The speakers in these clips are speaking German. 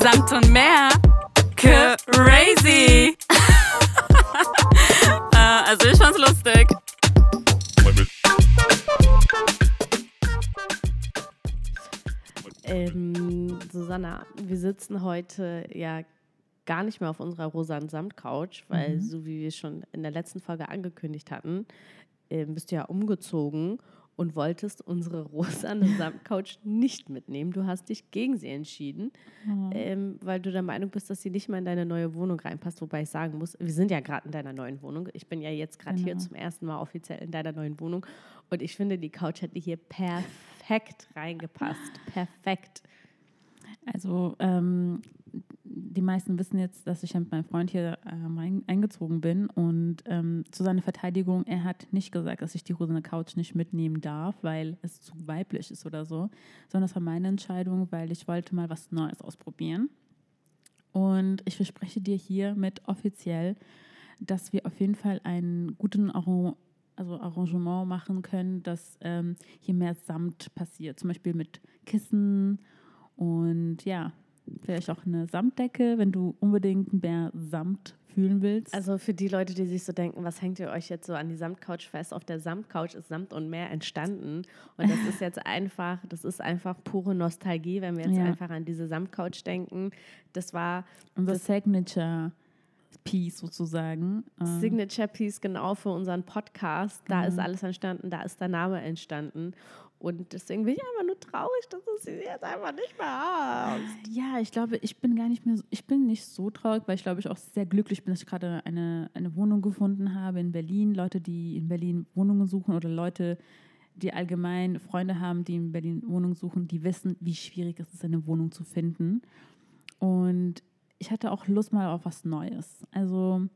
Samt und mehr. Crazy. äh, also ich fand's lustig. Ähm, Susanna, wir sitzen heute ja gar nicht mehr auf unserer rosanen Samtcouch, weil Mhm. so wie wir schon in der letzten Folge angekündigt hatten, ähm, bist du ja umgezogen und wolltest unsere rosane Samtcouch nicht mitnehmen. Du hast dich gegen sie entschieden, Mhm. ähm, weil du der Meinung bist, dass sie nicht mal in deine neue Wohnung reinpasst. Wobei ich sagen muss, wir sind ja gerade in deiner neuen Wohnung. Ich bin ja jetzt gerade hier Genau. zum ersten Mal offiziell in deiner neuen Wohnung und ich finde, die Couch hätte hier perfekt reingepasst. Perfekt. Also ähm, die meisten wissen jetzt, dass ich mit meinem Freund hier ähm, ein, eingezogen bin und ähm, zu seiner Verteidigung, er hat nicht gesagt, dass ich die rosane Couch nicht mitnehmen darf, weil es zu weiblich ist oder so, sondern es war meine Entscheidung, weil ich wollte mal was Neues ausprobieren. Und ich verspreche dir hiermit offiziell, dass wir auf jeden Fall einen guten Arra- also Arrangement machen können, dass ähm, hier mehr Samt passiert. Zum Beispiel mit Kissen und ja, vielleicht auch eine Samtdecke, wenn du unbedingt mehr Samt fühlen willst. Also für die Leute, die sich so denken, was hängt ihr euch jetzt so an die Samtcouch fest? Auf der Samtcouch ist Samt und mehr entstanden. Und das ist jetzt einfach, das ist einfach pure Nostalgie, wenn wir jetzt Ja. einfach an diese Samtcouch denken. Das war unser das- Signature Piece sozusagen. Ähm, Signature Piece genau für unseren Podcast. Da ist Genau. alles entstanden, da ist der Name entstanden. Und deswegen bin ich einfach nur traurig, dass du sie jetzt einfach nicht mehr hast. Ja, ich glaube, ich bin gar nicht mehr, so, ich bin nicht so traurig, weil ich glaube, ich auch sehr glücklich bin, dass ich gerade eine, eine Wohnung gefunden habe in Berlin. Leute, die in Berlin Wohnungen suchen oder Leute, die allgemein Freunde haben, die in Berlin Wohnungen suchen, die wissen, wie schwierig es ist, eine Wohnung zu finden. Und ich hatte auch Lust mal auf was Neues. Also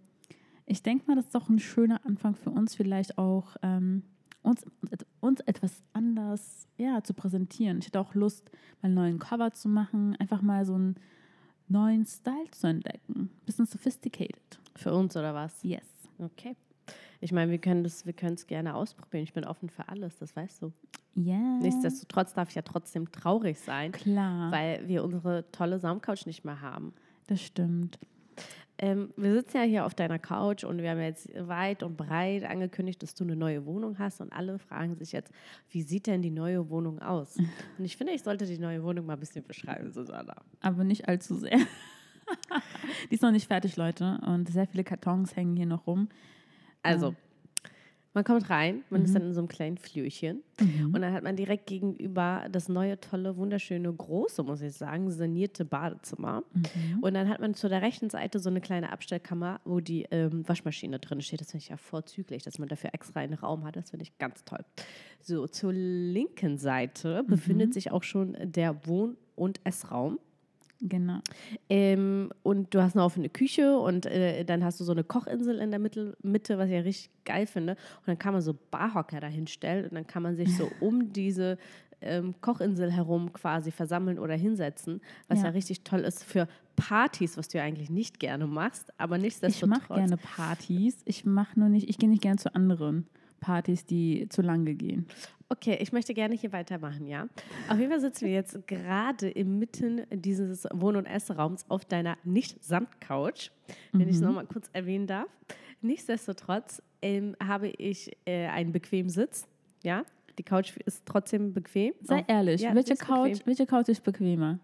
ich denke mal, das ist doch ein schöner Anfang für uns, vielleicht auch ähm, uns, uns etwas anders ja, zu präsentieren. Ich hatte auch Lust, mal einen neuen Cover zu machen, einfach mal so einen neuen Style zu entdecken. Bisschen sophisticated. Für uns oder was? Yes. Okay. Ich meine, wir können das, wir können es gerne ausprobieren. Ich bin offen für alles, das weißt du. Ja. Nichtsdestotrotz darf ich ja trotzdem traurig sein, Klar, weil wir unsere tolle Saumcouch nicht mehr haben. Das stimmt. Ähm, wir sitzen ja hier auf deiner Couch und wir haben jetzt weit und breit angekündigt, dass du eine neue Wohnung hast und alle fragen sich jetzt, wie sieht denn die neue Wohnung aus? Und ich finde, ich sollte die neue Wohnung mal ein bisschen beschreiben, Susanna. Aber nicht allzu sehr. Die ist noch nicht fertig, Leute. Und sehr viele Kartons hängen hier noch rum. Also, man kommt rein, man Mhm. ist dann in so einem kleinen Flürchen und dann hat man direkt gegenüber das neue, tolle, wunderschöne, große, muss ich sagen, sanierte Badezimmer. Mhm. Und dann hat man zu der rechten Seite so eine kleine Abstellkammer, wo die ähm, Waschmaschine drin steht. Das finde ich ja vorzüglich, dass man dafür extra einen Raum hat. Das finde ich ganz toll. So, zur linken Seite Mhm. befindet sich auch schon der Wohn- und Essraum. Genau. Ähm, und du hast eine offene Küche und äh, dann hast du so eine Kochinsel in der Mitte, Mitte, was ich ja richtig geil finde. Und dann kann man so Barhocker dahinstellen und dann kann man sich so um diese ähm, Kochinsel herum quasi versammeln oder hinsetzen, was ja. Ja. richtig toll ist für Partys, was du ja eigentlich nicht gerne machst, aber Ich nichtsdestotrotz. mache gerne Partys. Ich mache nur nicht, ich gehe nicht gerne zu anderen Partys, die zu lange gehen. Okay, ich möchte gerne hier weitermachen, ja. Auf jeden Fall sitzen wir jetzt gerade inmitten dieses Wohn- und Essraums auf deiner Nicht-Samt-Couch, wenn ich es nochmal kurz erwähnen darf. Nichtsdestotrotz ähm, habe ich äh, einen bequemen Sitz, ja. Die Couch ist trotzdem bequem. Sei ehrlich, ja, welche, ist bequem. Couch, welche Couch ist bequemer?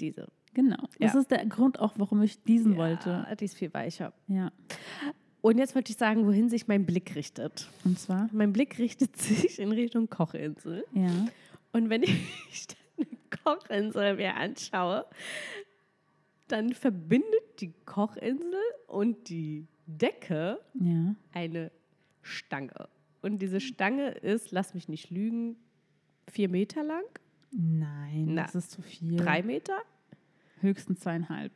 Diese. Genau. Das Ja. ist der Grund auch, warum ich diesen wollte. Ja, die ist viel weicher. Ja. Und jetzt wollte ich sagen, wohin sich mein Blick richtet. Und zwar, Mein Blick richtet sich in Richtung Kochinsel. ja. Und wenn ich eine Kochinsel mir anschaue, dann verbindet die Kochinsel und die Decke Ja. eine Stange. Und diese Stange ist, lass mich nicht lügen, vier Meter lang, Nein, Na, das ist zu viel. drei Meter, Höchstens zweieinhalb.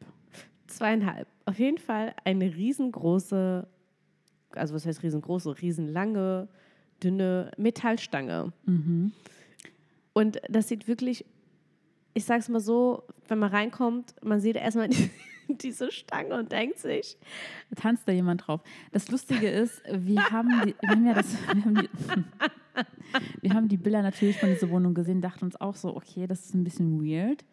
zweieinhalb. Auf jeden Fall eine riesengroße, also was heißt riesengroße, riesenlange, dünne Metallstange. Mhm. Und das sieht wirklich, ich sag's mal so, wenn man reinkommt, man sieht erstmal die, diese Stange und denkt sich, tanzt da jemand drauf. Das Lustige ist, wir haben, die, wir haben ja das, wir haben, die, wir haben die Bilder natürlich von dieser Wohnung gesehen, dachten uns auch so, okay, das ist ein bisschen weird.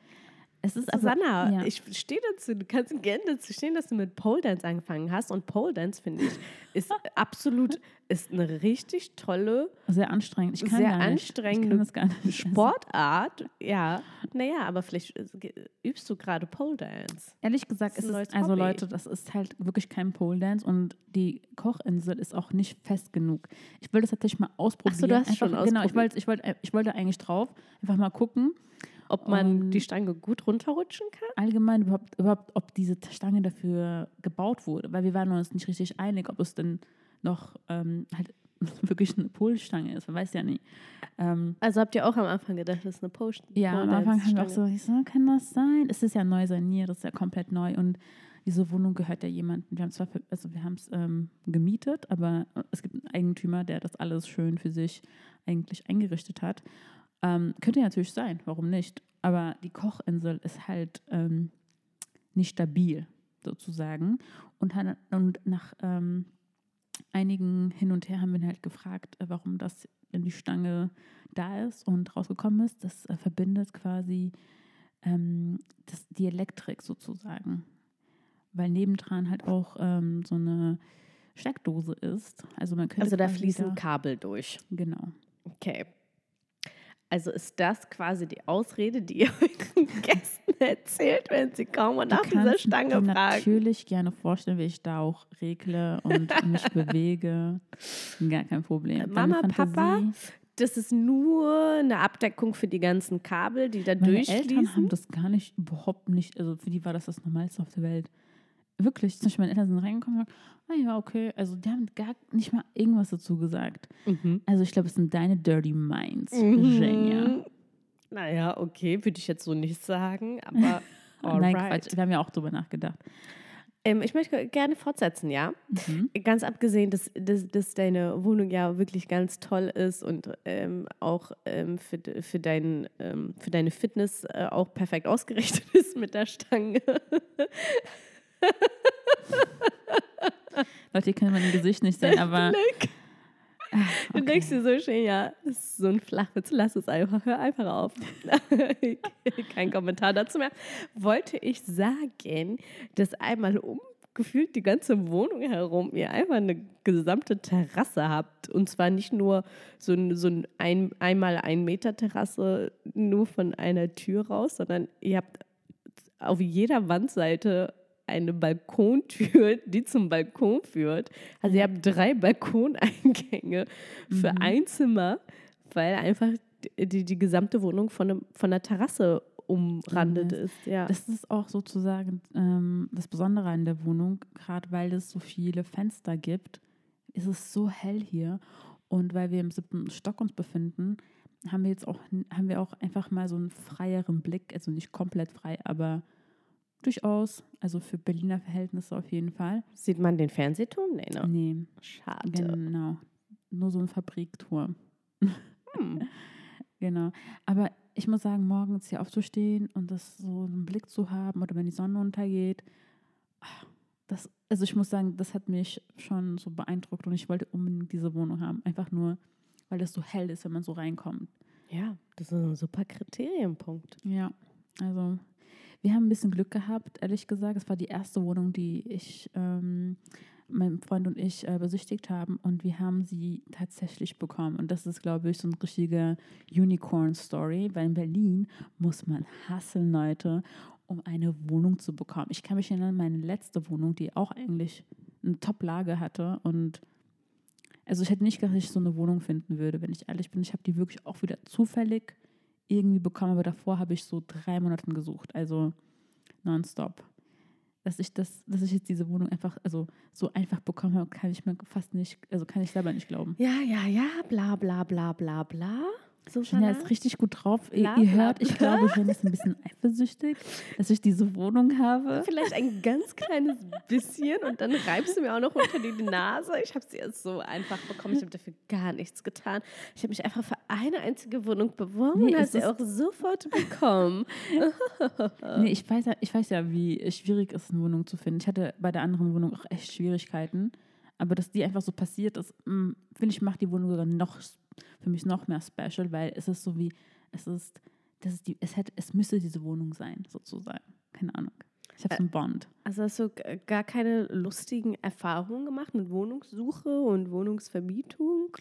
Es ist aber, Susanna, ja. ich stehe dazu, du kannst gerne dazu stehen, dass du mit Pole Dance angefangen hast. Und Pole Dance, finde ich, ist absolut, ist eine richtig tolle, sehr anstrengend. Ich kann sehr gar nicht. anstrengende ich kann das gar nicht. Sportart. Ja, naja, aber vielleicht äh, übst du gerade Pole Dance. Ehrlich gesagt, ist ist es, also Hobby. Leute, das ist halt wirklich kein Pole Dance und die Kochinsel ist auch nicht fest genug. Ich will das tatsächlich mal ausprobieren. du hast einfach, schon Genau, ich ausprobiert. wollte, ich wollte, ich wollte eigentlich drauf, einfach mal gucken, Ob man Und- die Stange gut runterrutschen kann? allgemein überhaupt, überhaupt, ob diese Stange dafür gebaut wurde, weil wir waren uns nicht richtig einig, ob es denn noch ähm, halt wirklich eine Polstange ist, man weiß ja nie. Ähm, Also habt ihr auch am Anfang gedacht, das ist eine Post Ja, am Anfang haben wir auch so, ich so, kann das sein? Es ist ja neu saniert, es ist ja komplett neu und diese Wohnung gehört ja jemandem. Wir haben zwar, für, also wir haben es ähm, gemietet, aber es gibt einen Eigentümer, der das alles schön für sich eigentlich eingerichtet hat. Ähm, könnte ja natürlich sein, warum nicht? Aber die Kochinsel ist halt ähm, nicht stabil, sozusagen. Und, hat, und nach ähm, einigen Hin und Her haben wir ihn halt gefragt, äh, warum das in die Stange da ist und rausgekommen ist. Das äh, verbindet quasi ähm, das, die Elektrik sozusagen. Weil nebendran halt auch ähm, so eine Steckdose ist. Also man könnte Also da fließen da- Kabel durch. Genau. Okay. Also ist das quasi die Ausrede, die ihr euren Gästen erzählt, wenn sie kommen und nach dieser Stange fragen? natürlich gerne vorstellen, wie ich da auch regle und mich bewege. Gar kein Problem. Mama, Papa, Das ist nur eine Abdeckung für die ganzen Kabel, die da Meine durchfließen. Eltern haben das gar nicht, überhaupt nicht, also für die war das das Normalste auf der Welt. Wirklich, zum Beispiel meine Eltern sind reingekommen und gesagt, ah ja, okay. Also die haben gar nicht mal irgendwas dazu gesagt. Mhm. Also ich glaube, es sind deine Dirty Minds, Virginia. Mhm. Naja, okay, würde ich jetzt so nicht sagen, aber Nein, alright. Quatsch, wir haben ja auch drüber nachgedacht. Ähm, ich möchte gerne fortsetzen, ja. Mhm. Ganz abgesehen, dass, dass, dass deine Wohnung ja wirklich ganz toll ist und ähm, auch ähm, für, für, dein, ähm, für deine Fitness äh, auch perfekt ausgerichtet ist mit der Stange. Leute, ihr könnt mein Gesicht nicht sehen, aber Blick. ah, Du okay. denkst dir so schön, ja, das ist so ein Flachwitz, lass es einfach, hör einfach auf. Kein Kommentar dazu mehr. Wollte ich sagen, dass einmal umgefühlt die ganze Wohnung herum ihr einfach eine gesamte Terrasse habt. Und zwar nicht nur so ein, so ein, ein einmal ein Meter Terrasse nur von einer Tür raus, sondern ihr habt auf jeder Wandseite eine Balkontür, die zum Balkon führt. Also ihr habt drei Balkoneingänge für Mhm. ein Zimmer, weil einfach die, die gesamte Wohnung von, einem, von einer Terrasse umrandet Mhm. ist. Ja. Das ist auch sozusagen ähm, das Besondere an der Wohnung, gerade weil es so viele Fenster gibt, ist es so hell hier. Und weil wir im siebten Stock uns befinden, haben wir jetzt auch, haben wir auch einfach mal so einen freieren Blick, also nicht komplett frei, aber durchaus, also für Berliner Verhältnisse auf jeden Fall. Sieht man den Fernsehturm? Nee, ne? Nee, Schade. genau. Nur so ein Fabrikturm. Hm. Genau. Aber ich muss sagen, morgens hier aufzustehen und das so einen Blick zu haben oder wenn die Sonne untergeht, ah, das, also ich muss sagen, das hat mich schon so beeindruckt und ich wollte unbedingt diese Wohnung haben. Einfach nur, weil es so hell ist, wenn man so reinkommt. Ja, das ist ein super Kriterienpunkt. Ja, also wir haben ein bisschen Glück gehabt, ehrlich gesagt. Es war die erste Wohnung, die ich, ähm, mein Freund und ich äh, besichtigt haben und wir haben sie tatsächlich bekommen. Und das ist, glaube ich, so eine richtige Unicorn-Story, weil in Berlin muss man hasseln, Leute, um eine Wohnung zu bekommen. Ich kann mich erinnern, meine letzte Wohnung, die auch eigentlich eine Top-Lage hatte und also ich hätte nicht gedacht, dass ich so eine Wohnung finden würde, wenn ich ehrlich bin. Ich habe die wirklich auch wieder zufällig irgendwie bekommen, aber davor habe ich so drei Monate gesucht, also nonstop. Dass ich das, dass ich jetzt diese Wohnung einfach, also so einfach bekommen habe, kann ich mir fast nicht, also kann ich selber nicht glauben. Ja, ja, ja, bla bla bla bla bla. Susanna? Gina ist richtig gut drauf. Ihr, ihr hört, ich glaube, Gina ist ein bisschen eifersüchtig, dass ich diese Wohnung habe. Vielleicht ein ganz kleines bisschen und dann reibst du mir auch noch unter die Nase. Ich habe sie erst so einfach bekommen. Ich habe dafür gar nichts getan. Ich habe mich einfach für eine einzige Wohnung beworben Nee, und habe sie auch sofort bekommen. Nee, ich weiß, ja, ich weiß ja, wie schwierig es ist, eine Wohnung zu finden. Ich hatte bei der anderen Wohnung auch echt Schwierigkeiten. Aber dass die einfach so passiert ist, mm, finde ich, macht die Wohnung sogar noch, für mich noch mehr special, weil es ist so wie, es ist, das ist die, es hätte, es müsste diese Wohnung sein, sozusagen. Keine Ahnung. Ich habe so einen Bond. Also hast du gar keine lustigen Erfahrungen gemacht mit Wohnungssuche und Wohnungsvermietung?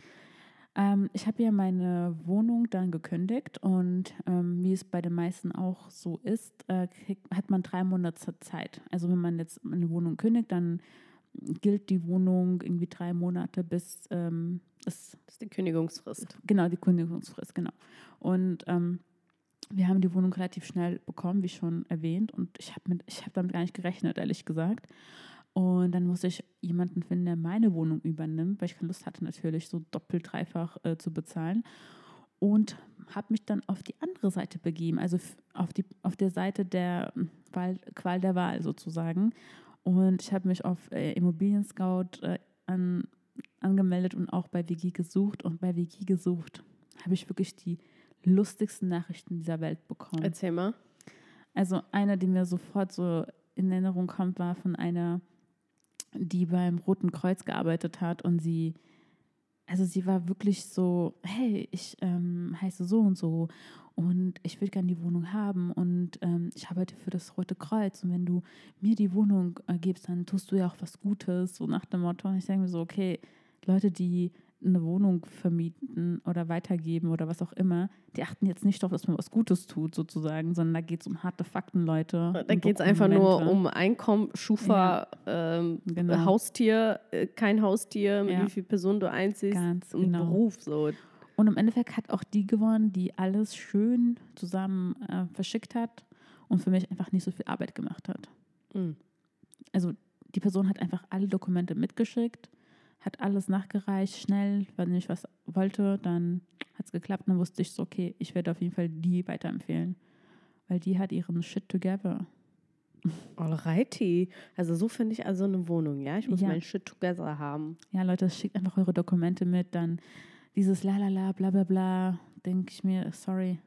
Ähm, ich habe ja meine Wohnung dann gekündigt und ähm, wie es bei den meisten auch so ist, äh, kriegt, hat man drei Monate Zeit. Also wenn man jetzt eine Wohnung kündigt, dann gilt die Wohnung irgendwie drei Monate bis ähm, Das ist die Kündigungsfrist. genau die Kündigungsfrist genau. Und ähm, wir haben die Wohnung relativ schnell bekommen, wie schon erwähnt, und ich habe habe damit gar nicht gerechnet, ehrlich gesagt. Und dann musste ich jemanden finden, der meine Wohnung übernimmt, weil ich keine Lust hatte, natürlich so doppelt, dreifach äh, zu bezahlen. Und habe mich dann auf die andere Seite begeben, also auf, die, auf der Seite der Wahl, Qual der Wahl sozusagen. Und ich habe mich auf äh, Immobilien Scout äh, an, angemeldet und auch bei Wiki gesucht. Und bei Wiki gesucht habe ich wirklich die lustigsten Nachrichten dieser Welt bekommen. Erzähl mal. Also eine, die mir sofort so in Erinnerung kommt, war von einer, die beim Roten Kreuz gearbeitet hat und sie, also sie war wirklich so, hey, ich ähm, heiße so und so und ich würde gerne die Wohnung haben und ähm, ich arbeite für das Rote Kreuz und wenn du mir die Wohnung äh, gibst, dann tust du ja auch was Gutes, so nach dem Motto. Und ich denke mir so, okay, Leute, die eine Wohnung vermieten oder weitergeben oder was auch immer, die achten jetzt nicht darauf, dass man was Gutes tut, sozusagen, sondern da geht es um harte Fakten, Leute. Da um geht es einfach nur um Einkommen, Schufa, ähm, Genau. Haustier, äh, kein Haustier, mit Ja. wie viel Personen du einziehst Ganz und genau. Beruf. So. Und im Endeffekt hat auch die gewonnen, die alles schön zusammen äh, verschickt hat und für mich einfach nicht so viel Arbeit gemacht hat. Mhm. Also die Person hat einfach alle Dokumente mitgeschickt, hat alles nachgereicht, schnell, wenn ich was wollte, dann hat es geklappt. Dann wusste ich so, okay, ich werde auf jeden Fall die weiterempfehlen. Weil die hat ihren Shit together. Alrighty. Also so finde ich also eine Wohnung, ja? Ich muss Ja. mein Shit together haben. Ja, Leute, schickt einfach eure Dokumente mit, dann dieses Lalala, bla bla bla, denke ich mir, sorry.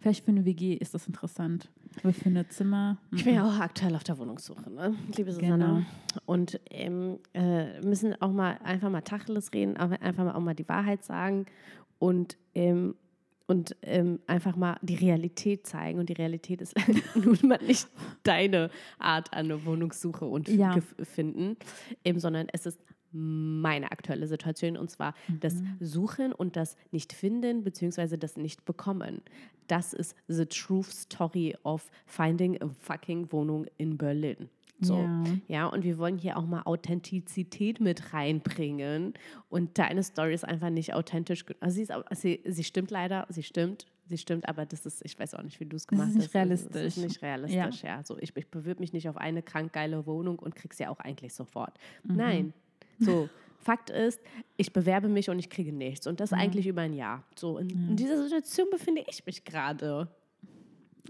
Vielleicht für eine WG ist das interessant. Aber für eine Zimmer. Ich bin ja auch aktuell auf der Wohnungssuche, ne? liebe Susanna. Genau. Und ähm, äh, müssen auch mal einfach mal Tacheles reden, aber einfach mal auch mal die Wahrheit sagen und, ähm, und ähm, einfach mal die Realität zeigen. Und die Realität ist nun mal nicht deine Art an der Wohnungssuche und Ja. finden, ähm, sondern es ist meine aktuelle Situation und zwar das Suchen und das Nicht-Finden beziehungsweise das Nicht-Bekommen. Das ist the truth story of finding a fucking Wohnung in Berlin. So. Ja. Ja, und wir wollen hier auch mal Authentizität mit reinbringen. Und deine Story ist einfach nicht authentisch. Also sie, ist, sie, sie stimmt leider, sie stimmt, sie stimmt, aber das ist, ich weiß auch nicht, wie du es gemacht ist nicht hast. Es ist realistisch. nicht realistisch, ja. So, ich, ich bewirbe mich nicht auf eine krank geile Wohnung und krieg sie auch eigentlich sofort. Mhm. Nein. So, Fakt ist, ich bewerbe mich und ich kriege nichts. Und das eigentlich über ein Jahr. So, in, in dieser Situation befinde ich mich gerade.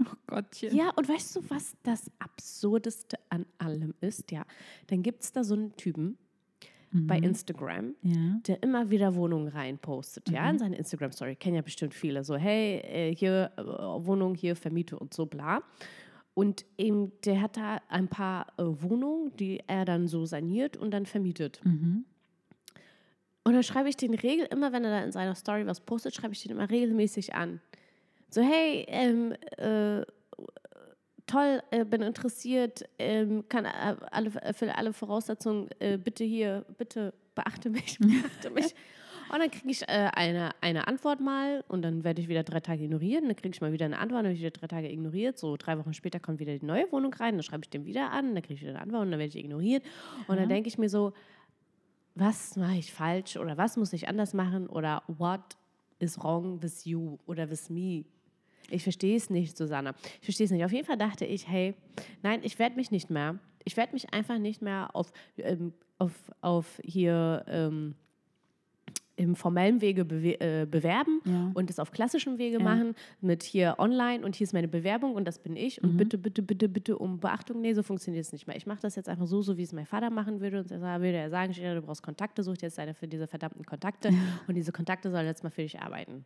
Oh Gottchen. Ja, und weißt du, was das Absurdeste an allem ist? Ja, dann gibt es da so einen Typen bei Instagram, Ja. der immer wieder Wohnungen reinpostet, ja, in seine Instagram-Story. Kennen ja bestimmt viele. So, hey, äh, hier äh, Wohnung, hier Vermiete und so, bla. Und eben, der hat da ein paar äh, Wohnungen, die er dann so saniert und dann vermietet. Mhm. Und dann schreibe ich den Regel, immer wenn er da in seiner Story was postet, schreibe ich den immer regelmäßig an. So, hey, ähm, äh, toll, äh, bin interessiert, ähm, kann äh, alle, erfülle alle Voraussetzungen, äh, bitte hier, bitte beachte mich, beachte mich. Und dann kriege ich äh, eine, eine Antwort mal und dann werde ich wieder drei Tage ignoriert. Und dann kriege ich mal wieder eine Antwort, dann werde ich wieder drei Tage ignoriert. So drei Wochen später kommt wieder die neue Wohnung rein, dann schreibe ich den wieder an, dann kriege ich wieder eine Antwort und dann werde ich ignoriert. Und dann denke ich mir so, was mache ich falsch oder was muss ich anders machen oder what is wrong with you oder with me? Ich verstehe es nicht, Susanna. Ich verstehe es nicht. Auf jeden Fall dachte ich, hey, nein, ich werde mich nicht mehr, ich werde mich einfach nicht mehr auf, ähm, auf, auf hier, ähm, im formellen Wege bewe äh, bewerben Ja. und das auf klassischem Wege Ja. machen, mit hier online und hier ist meine Bewerbung und das bin ich Mhm. und bitte, bitte, bitte, bitte um Beachtung. Nee, so funktioniert es nicht mehr. Ich mache das jetzt einfach so, so wie es mein Vater machen würde und er würde er sagen, du brauchst Kontakte, such dir jetzt eine für diese verdammten Kontakte und diese Kontakte sollen jetzt mal für dich arbeiten.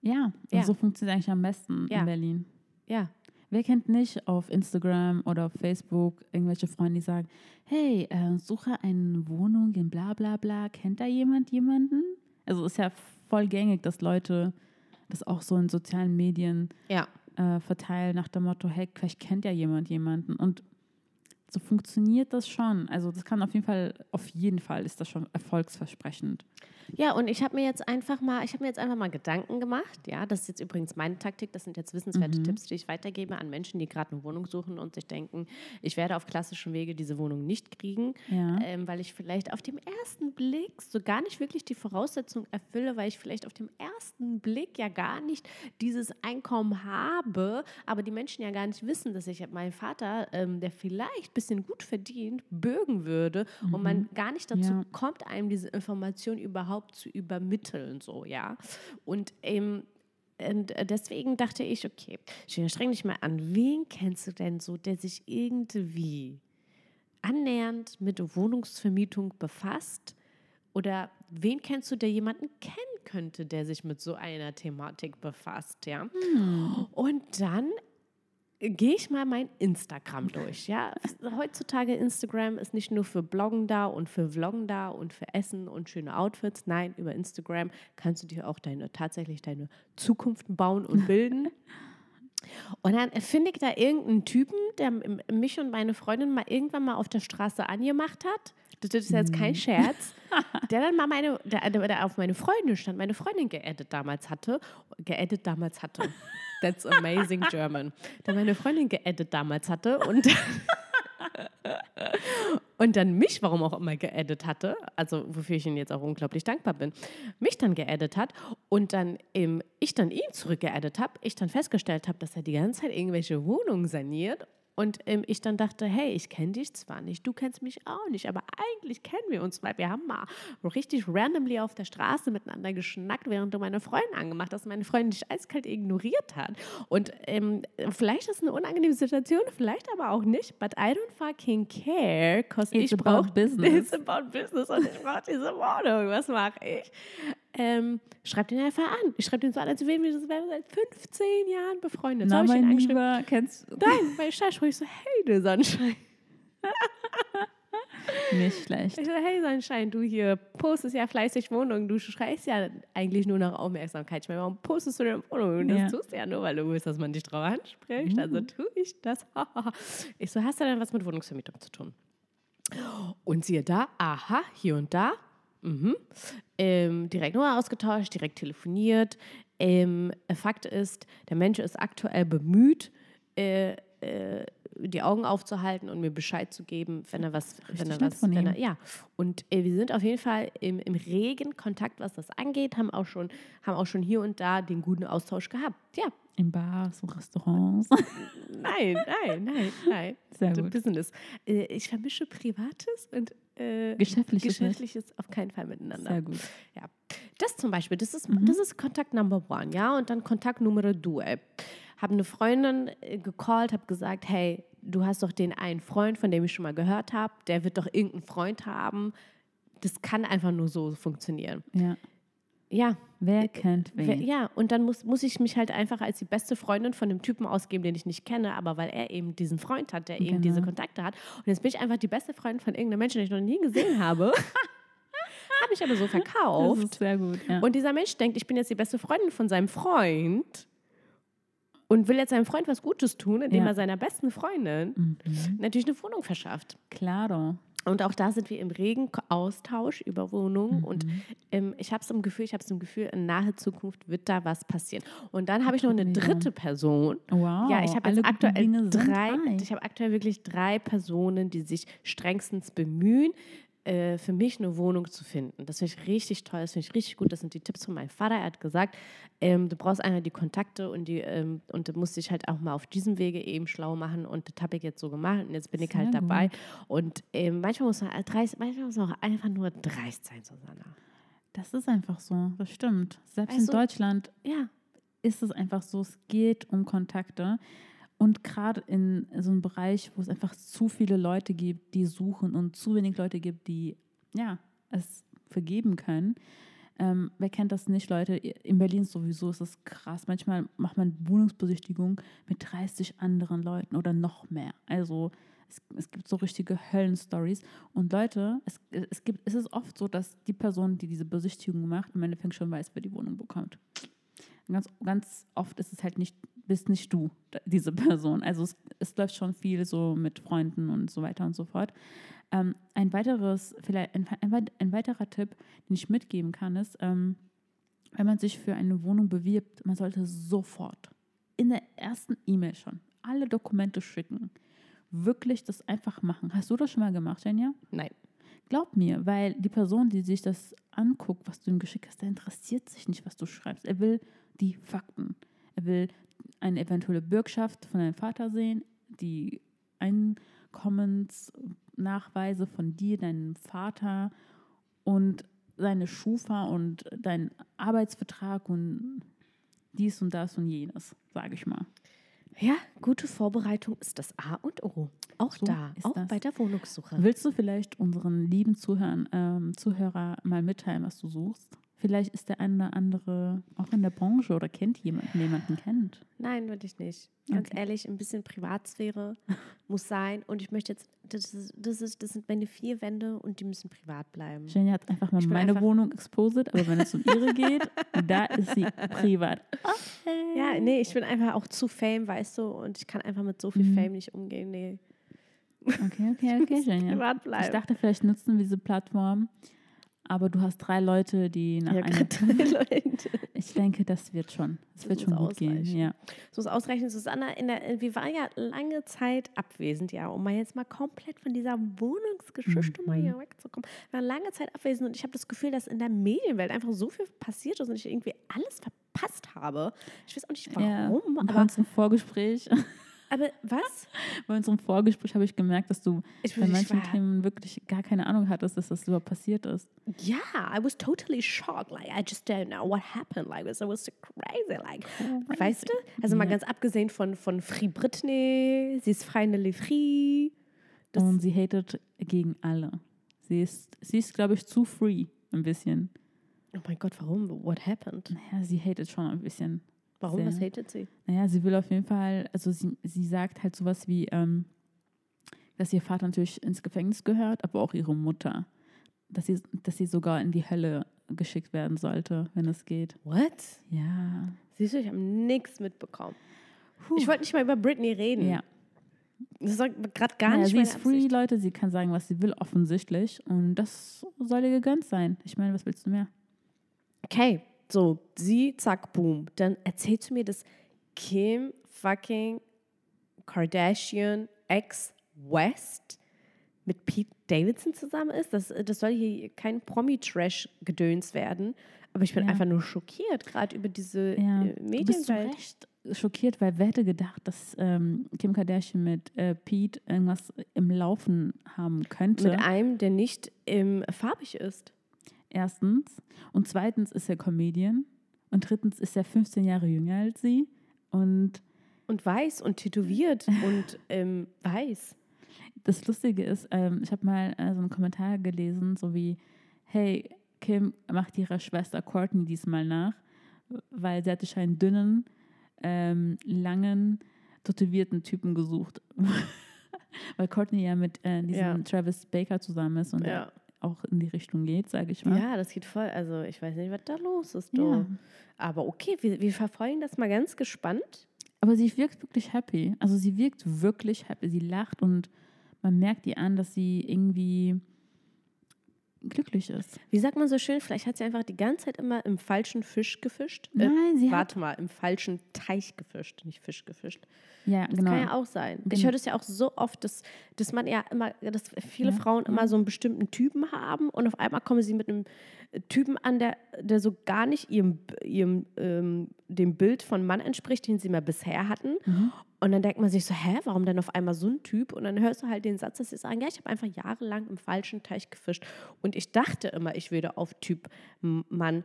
Ja, und Ja. so funktioniert eigentlich am besten in Berlin. Ja, Wer kennt nicht auf Instagram oder auf Facebook irgendwelche Freunde, die sagen, hey, äh, suche eine Wohnung in bla bla bla, kennt da jemand jemanden? Also ist ja voll gängig, dass Leute das auch so in sozialen Medien ja. äh, verteilen nach dem Motto, hey, vielleicht kennt ja jemand jemanden. Und so funktioniert das schon. Also das kann auf jeden Fall, auf jeden Fall ist das schon erfolgsversprechend. Ja, und ich habe mir jetzt einfach mal, ich habe mir jetzt einfach mal Gedanken gemacht. Ja, das ist jetzt übrigens meine Taktik. Das sind jetzt wissenswerte Tipps, die ich weitergebe an Menschen, die gerade eine Wohnung suchen und sich denken, ich werde auf klassischem Wege diese Wohnung nicht kriegen, Ja. ähm, weil ich vielleicht auf dem ersten Blick so gar nicht wirklich die Voraussetzung erfülle, weil ich vielleicht auf dem ersten Blick ja gar nicht dieses Einkommen habe, aber die Menschen ja gar nicht wissen, dass ich meinen Vater, ähm, der vielleicht bisschen gut verdient, bürgen würde und man gar nicht dazu Ja. kommt, einem diese Information überhaupt zu übermitteln, so, ja. Und ähm, und äh, deswegen dachte ich, okay, Gina, streng dich mal an. Wen kennst du denn so, der sich irgendwie annähernd mit Wohnungsvermietung befasst? Oder wen kennst du, der jemanden kennen könnte, der sich mit so einer Thematik befasst, ja? Und dann gehe ich mal mein Instagram durch. Ja, heutzutage Instagram ist nicht nur für Bloggen da und für Vloggen da und für Essen und schöne Outfits. Nein, über Instagram kannst du dir auch deine tatsächlich deine Zukunft bauen und bilden. Und dann finde ich da irgendeinen Typen, der mich und meine Freundin mal irgendwann mal auf der Straße angemacht hat. Das ist jetzt kein Scherz. Der dann mal meine, der, der, der auf meine Freundin stand, meine Freundin geaddet damals hatte. Geaddet damals hatte. That's amazing German. Der meine Freundin geaddet damals hatte und und dann mich, warum auch immer, geaddet hatte, also wofür ich ihm jetzt auch unglaublich dankbar bin, mich dann geaddet hat und dann ähm, ich dann ihn zurückgeaddet habe, ich dann festgestellt habe, dass er die ganze Zeit irgendwelche Wohnungen saniert und ähm, ich dann dachte, hey, ich kenne dich zwar nicht, du kennst mich auch nicht, aber eigentlich kennen wir uns, weil wir haben mal richtig randomly auf der Straße miteinander geschnackt, während du meine Freundin angemacht hast, meine Freundin dich eiskalt ignoriert hat. Und ähm, vielleicht ist es eine unangenehme Situation, vielleicht aber auch nicht, but I don't fucking care, cause It's ich about brauche business. It's about business und ich brauche diese Wohnung. Was mache ich? Ähm, schreib den einfach an. Ich schreibe den so an, als wären wir seit 15 Jahren befreundet. So Na, hab ich ihn angeschrieben. Lieber, kennst du Nein, weil ich sprich so, hey, du Sonnenschein. nicht schlecht. Ich so, hey, Sonnenschein, du hier postest ja fleißig Wohnungen. Du schreist ja eigentlich nur nach Aufmerksamkeit. Ich meine, warum postest du denn Wohnungen? Das Ja. tust du ja nur, weil du willst, dass man dich drauf anspricht. Also tue ich das. ich so, hast du denn was mit Wohnungsvermietung zu tun? Und siehe da, aha, hier und da. Mhm. Ähm, direkt Nummer ausgetauscht, direkt telefoniert. Ähm, Fakt ist, der Mensch ist aktuell bemüht, äh, äh, die Augen aufzuhalten und mir Bescheid zu geben, wenn er was, wenn er was, wenn er, ja. Und äh, wir sind auf jeden Fall im, im regen Kontakt, was das angeht, haben auch schon, haben auch schon hier und da den guten Austausch gehabt. Ja, In Bars und Restaurants. nein, nein, nein, nein. Sehr gut. Business. Äh, ich vermische Privates und äh, Geschäftliches nicht. Geschäftliches auf keinen Fall miteinander. Sehr gut. Ja. Das zum Beispiel, das ist, Mhm. das ist Kontakt Number One, ja. Und dann Kontakt Nummer Due. Habe eine Freundin äh, gecallt, habe gesagt, hey, du hast doch den einen Freund, von dem ich schon mal gehört habe, der wird doch irgendeinen Freund haben. Das kann einfach nur so funktionieren. Ja. Ja, Wer kennt Wer- wen? Ja, und dann muss, muss ich mich halt einfach als die beste Freundin von dem Typen ausgeben, den ich nicht kenne, aber weil er eben diesen Freund hat, der eben Genau. diese Kontakte hat. Und jetzt bin ich einfach die beste Freundin von irgendeinem Menschen, den ich noch nie gesehen habe. habe ich aber so Das verkauft. ist sehr gut. Ja. Und dieser Mensch denkt, ich bin jetzt die beste Freundin von seinem Freund und will jetzt seinem Freund was Gutes tun, indem Ja. er seiner besten Freundin mhm. natürlich eine Wohnung verschafft. Claro. Und auch da sind wir im regen Austausch über Wohnungen. Und Mhm. ähm, ich habe es im Gefühl, ich habe es im Gefühl, in naher Zukunft wird da was passieren. Und dann habe ich noch eine dritte Person. Wow. ja, ich habe aktuell drei. ich habe aktuell wirklich drei Personen, die sich strengstens bemühen, äh, für mich eine Wohnung zu finden. Das finde ich richtig toll, das finde ich richtig gut. Das sind die Tipps von meinem Vater. Er hat gesagt, ähm, du brauchst einmal die Kontakte und die ähm, und du musst dich halt auch mal auf diesem Wege eben schlau machen. Und das habe ich jetzt so gemacht und jetzt bin ich Sehr halt dabei. gut. Und ähm, manchmal muss man dreist, manchmal muss man auch einfach nur dreist sein, Susanna. Das ist einfach so, das stimmt. Selbst Also- in Deutschland Ja. ist es einfach so, es geht um Kontakte. Und gerade in so einem Bereich, wo es einfach zu viele Leute gibt, die suchen und zu wenig Leute gibt, die ja, es vergeben können. Ähm, wer kennt das nicht, Leute? In Berlin sowieso ist es krass. Manchmal macht man Wohnungsbesichtigung mit 30 anderen Leuten oder noch mehr. Also es, es gibt so richtige Höllenstories. Und Leute, es, es, gibt, es ist oft so, dass die Person, die diese Besichtigung macht, am Endeffekt schon weiß, wer die Wohnung bekommt. Ganz, ganz oft ist es halt nicht, bist nicht du, diese Person. Also es, es läuft schon viel so mit Freunden und so weiter und so fort. Ähm, ein weiteres, vielleicht ein, ein, ein weiterer Tipp, den ich mitgeben kann, ist, ähm, wenn man sich für eine Wohnung bewirbt, man sollte sofort in der ersten E-Mail schon alle Dokumente schicken. Wirklich das einfach machen. Hast du das schon mal gemacht, Jenja? Nein. Glaub mir, weil die Person, die sich das anguckt, was du ihm geschickt hast, der interessiert sich nicht, was du schreibst. Er will die Fakten. Er will eine eventuelle Bürgschaft von deinem Vater sehen, die Einkommensnachweise von dir, deinem Vater und seine Schufa und deinen Arbeitsvertrag und dies und das und jenes, sage ich mal. Ja, gute Vorbereitung ist das A und O. Auch So da, auch das. bei der Wohnungssuche. Willst du vielleicht unseren lieben Zuhörern, ähm, Zuhörer mal mitteilen, was du suchst? Vielleicht ist der eine oder andere auch in der Branche oder kennt jemanden, jemanden kennt. Nein, würde ich nicht. Ganz Okay. ehrlich, ein bisschen Privatsphäre muss sein. Und ich möchte jetzt, das, ist, das, ist, das sind meine vier Wände und die müssen privat bleiben. Jenny hat einfach mal Ich meine einfach- Wohnung exposed, aber wenn es um ihre geht, da ist sie privat. Okay. Ja, nee, ich bin einfach auch zu Fame, weißt du, und ich kann einfach mit so viel Mhm. Fame nicht umgehen. Nee, Okay, okay, okay, Jenny. privat Ich bleiben. dachte, vielleicht nutzen wir diese Plattform, aber du hast drei Leute, die nach ja, einer. gerade Leute. Ich denke, das wird schon. Das Das wird schon gut gehen. ausreichen. Ja. Es muss ausreichen, Susanna, in der, wir waren ja lange Zeit abwesend, ja, um mal jetzt mal komplett von dieser Wohnungsgeschichte mal Mhm. hier wegzukommen. Wir waren lange Zeit abwesend und ich habe das Gefühl, dass in der Medienwelt einfach so viel passiert ist und ich irgendwie alles verpasst habe. Ich weiß auch nicht Ja, warum, bei aber, unserem Vorgespräch, aber was? bei unserem Vorgespräch habe ich gemerkt, dass du bei manchen war, Themen wirklich gar keine Ahnung hattest, dass das überhaupt passiert ist. ja, I was totally shocked. Like, I just don't know what happened. Like, it was so crazy. Like, weißt du? Also mal Ja. ganz abgesehen von, von Free Britney, sie ist frei Nelly Free. Das- Und sie hatet gegen alle. Sie ist, sie ist glaube ich, zu free ein bisschen. Oh mein Gott, warum? What happened? Naja, sie hatet schon ein bisschen. Warum? Sehr. Was hatet sie? Naja, sie will auf jeden Fall, also sie, sie sagt halt sowas wie, ähm, dass ihr Vater natürlich ins Gefängnis gehört, aber auch ihre Mutter. Dass sie, dass sie sogar in die Hölle geschickt werden sollte, wenn es geht. What? Ja. Siehst du, ich habe nichts mitbekommen. Ich wollte nicht mal über Britney reden. Ja. Das ist gerade gar naja, nicht sie ist free, Absicht. Leute. Sie kann sagen, was sie will, offensichtlich. Und das soll ihr gegönnt sein. Ich meine, was willst du mehr? Okay, so, sie, zack, boom. Dann erzählst du mir, dass Kim fucking Kardashian ex West mit Pete Davidson zusammen ist. Das, das soll hier kein Promi-Trash-Gedöns werden. Aber ich bin Ja. einfach nur schockiert, gerade über diese Ja, äh, du bist Medienwelt. Recht schockiert, weil wer hätte gedacht, dass ähm, Kim Kardashian mit äh, Pete irgendwas im Laufen haben könnte? Mit einem, der nicht ähm, farbig ist. Erstens. Und zweitens ist er Comedian. Und drittens ist er 15 Jahre jünger als sie. Und Und weiß und tätowiert und ähm, weiß. das Lustige ist, ähm, ich habe mal äh, so einen Kommentar gelesen, so wie, hey, Kim macht ihrer Schwester Courtney diesmal nach, weil sie hatte schon einen dünnen, ähm, langen, tätowierten Typen gesucht. weil Courtney ja mit äh, diesem Ja. Travis Baker zusammen ist und Ja. Auch in die Richtung geht, sage ich mal. Ja, das geht voll. Also ich weiß nicht, was da los ist. Ja. Aber okay, wir, wir verfolgen das mal ganz gespannt. Aber sie wirkt wirklich happy. Also sie wirkt wirklich happy. Sie lacht und man merkt ihr an, dass sie irgendwie glücklich ist. Wie sagt man so schön, vielleicht hat sie einfach die ganze Zeit immer im falschen Fisch gefischt. Nein, sie hat- Warte mal, im falschen Teich gefischt, nicht Fisch gefischt. Ja, Das genau. kann ja auch sein. Ich Genau. höre das ja auch so oft, dass, dass man ja immer, dass viele Ja, Frauen immer so einen bestimmten Typen haben und auf einmal kommen sie mit einem Typen an, der, der so gar nicht ihrem, ihrem ähm, dem Bild von Mann entspricht, den sie mal bisher hatten. Mhm. Und dann denkt man sich so, hä, warum denn auf einmal so ein Typ? Und dann hörst du halt den Satz, dass sie sagen, ja, ich habe einfach jahrelang im falschen Teich gefischt. Und ich dachte immer, ich würde auf Typ Mann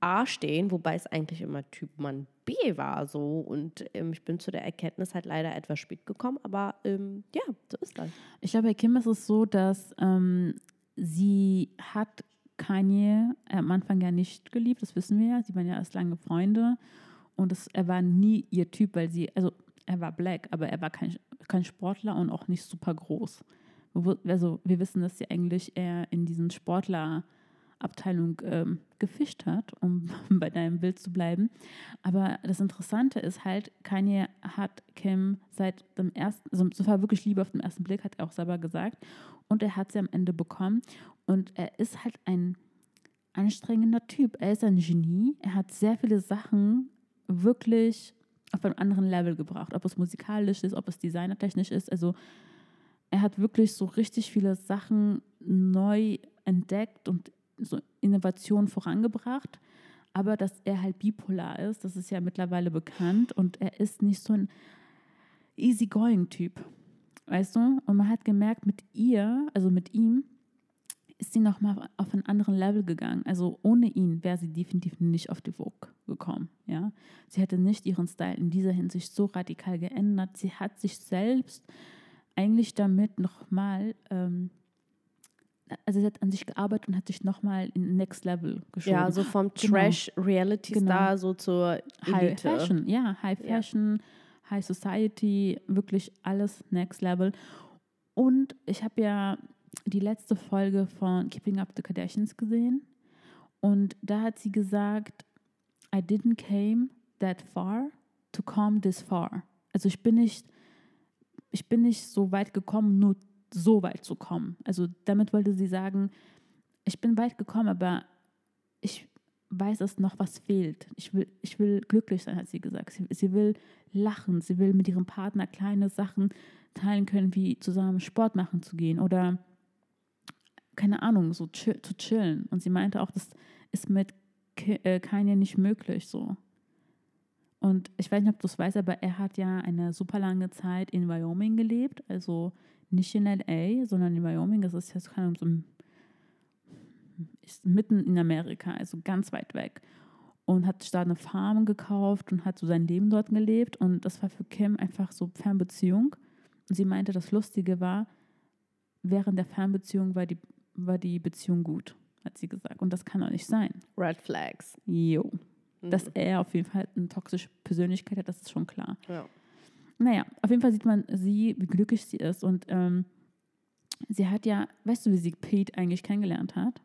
A stehen, wobei es eigentlich immer Typ Mann B war so. Und ähm, ich bin zu der Erkenntnis halt leider etwas spät gekommen, aber ähm, ja, so ist das. Ich glaube, bei Kim ist es so, dass ähm, sie hat Kanye am Anfang ja nicht geliebt, das wissen wir ja. Sie waren ja erst lange Freunde und das, er war nie ihr Typ, weil sie, also er war black, aber er war kein, kein Sportler und auch nicht super groß. Also wir wissen, dass sie eigentlich eher in diesen Sportlerabteilung ähm, gefischt hat, um bei deinem Bild zu bleiben. Aber das Interessante ist halt, Kanye hat Kim seit dem ersten, also es wirklich Liebe auf den ersten Blick, hat er auch selber gesagt. Und er hat sie am Ende bekommen. Und er ist halt ein anstrengender Typ. Er ist ein Genie. Er hat sehr viele Sachen wirklich auf einem anderen Level gebracht. Ob es musikalisch ist, ob es designertechnisch ist. Also er hat wirklich so richtig viele Sachen neu entdeckt und so Innovationen vorangebracht. Aber dass er halt bipolar ist, das ist ja mittlerweile bekannt. Und er ist nicht so ein easygoing-Typ. Weißt du? Und man hat gemerkt, mit ihr, also mit ihm, ist sie nochmal auf einen anderen Level gegangen. Also ohne ihn wäre sie definitiv nicht auf die Vogue gekommen. Ja? Sie hätte nicht ihren Style in dieser Hinsicht so radikal geändert. Sie hat sich selbst eigentlich damit nochmal, ähm, also sie hat an sich gearbeitet und hat sich nochmal in Next Level geschoben. Ja, so vom Genau. Trash-Reality-Star Genau. so zur High Elite. Fashion, ja, High Ja. Fashion, High Society, wirklich alles Next Level. Und ich habe ja die letzte Folge von Keeping Up the Kardashians gesehen und da hat sie gesagt, I didn't came that far to come this far. Also ich bin nicht, ich bin nicht so weit gekommen, nur so weit zu kommen. Also damit wollte sie sagen, ich bin weit gekommen, aber ich weiß, dass noch was fehlt. Ich will, ich will glücklich sein, hat sie gesagt. Sie, sie will lachen, sie will mit ihrem Partner kleine Sachen teilen können, wie zusammen Sport machen zu gehen oder keine Ahnung, so chill, zu chillen. Und sie meinte auch, das ist mit äh, Kanye nicht möglich so. Und ich weiß nicht, ob du es weißt, aber er hat ja eine super lange Zeit in Wyoming gelebt, also nicht in LA, sondern in Wyoming. Das ist jetzt keine so ein- ist mitten in Amerika, also ganz weit weg. Und hat da eine Farm gekauft und hat so sein Leben dort gelebt. Und das war für Kim einfach so Fernbeziehung. Und sie meinte, das Lustige war, während der Fernbeziehung war die, war die Beziehung gut, hat sie gesagt. Und das kann doch nicht sein. Red Flags. Jo. Mhm. Dass er auf jeden Fall eine toxische Persönlichkeit hat, das ist schon klar. Ja. Naja, auf jeden Fall sieht man sie, wie glücklich sie ist. Und ähm, sie hat ja, weißt du, wie sie Pete eigentlich kennengelernt hat?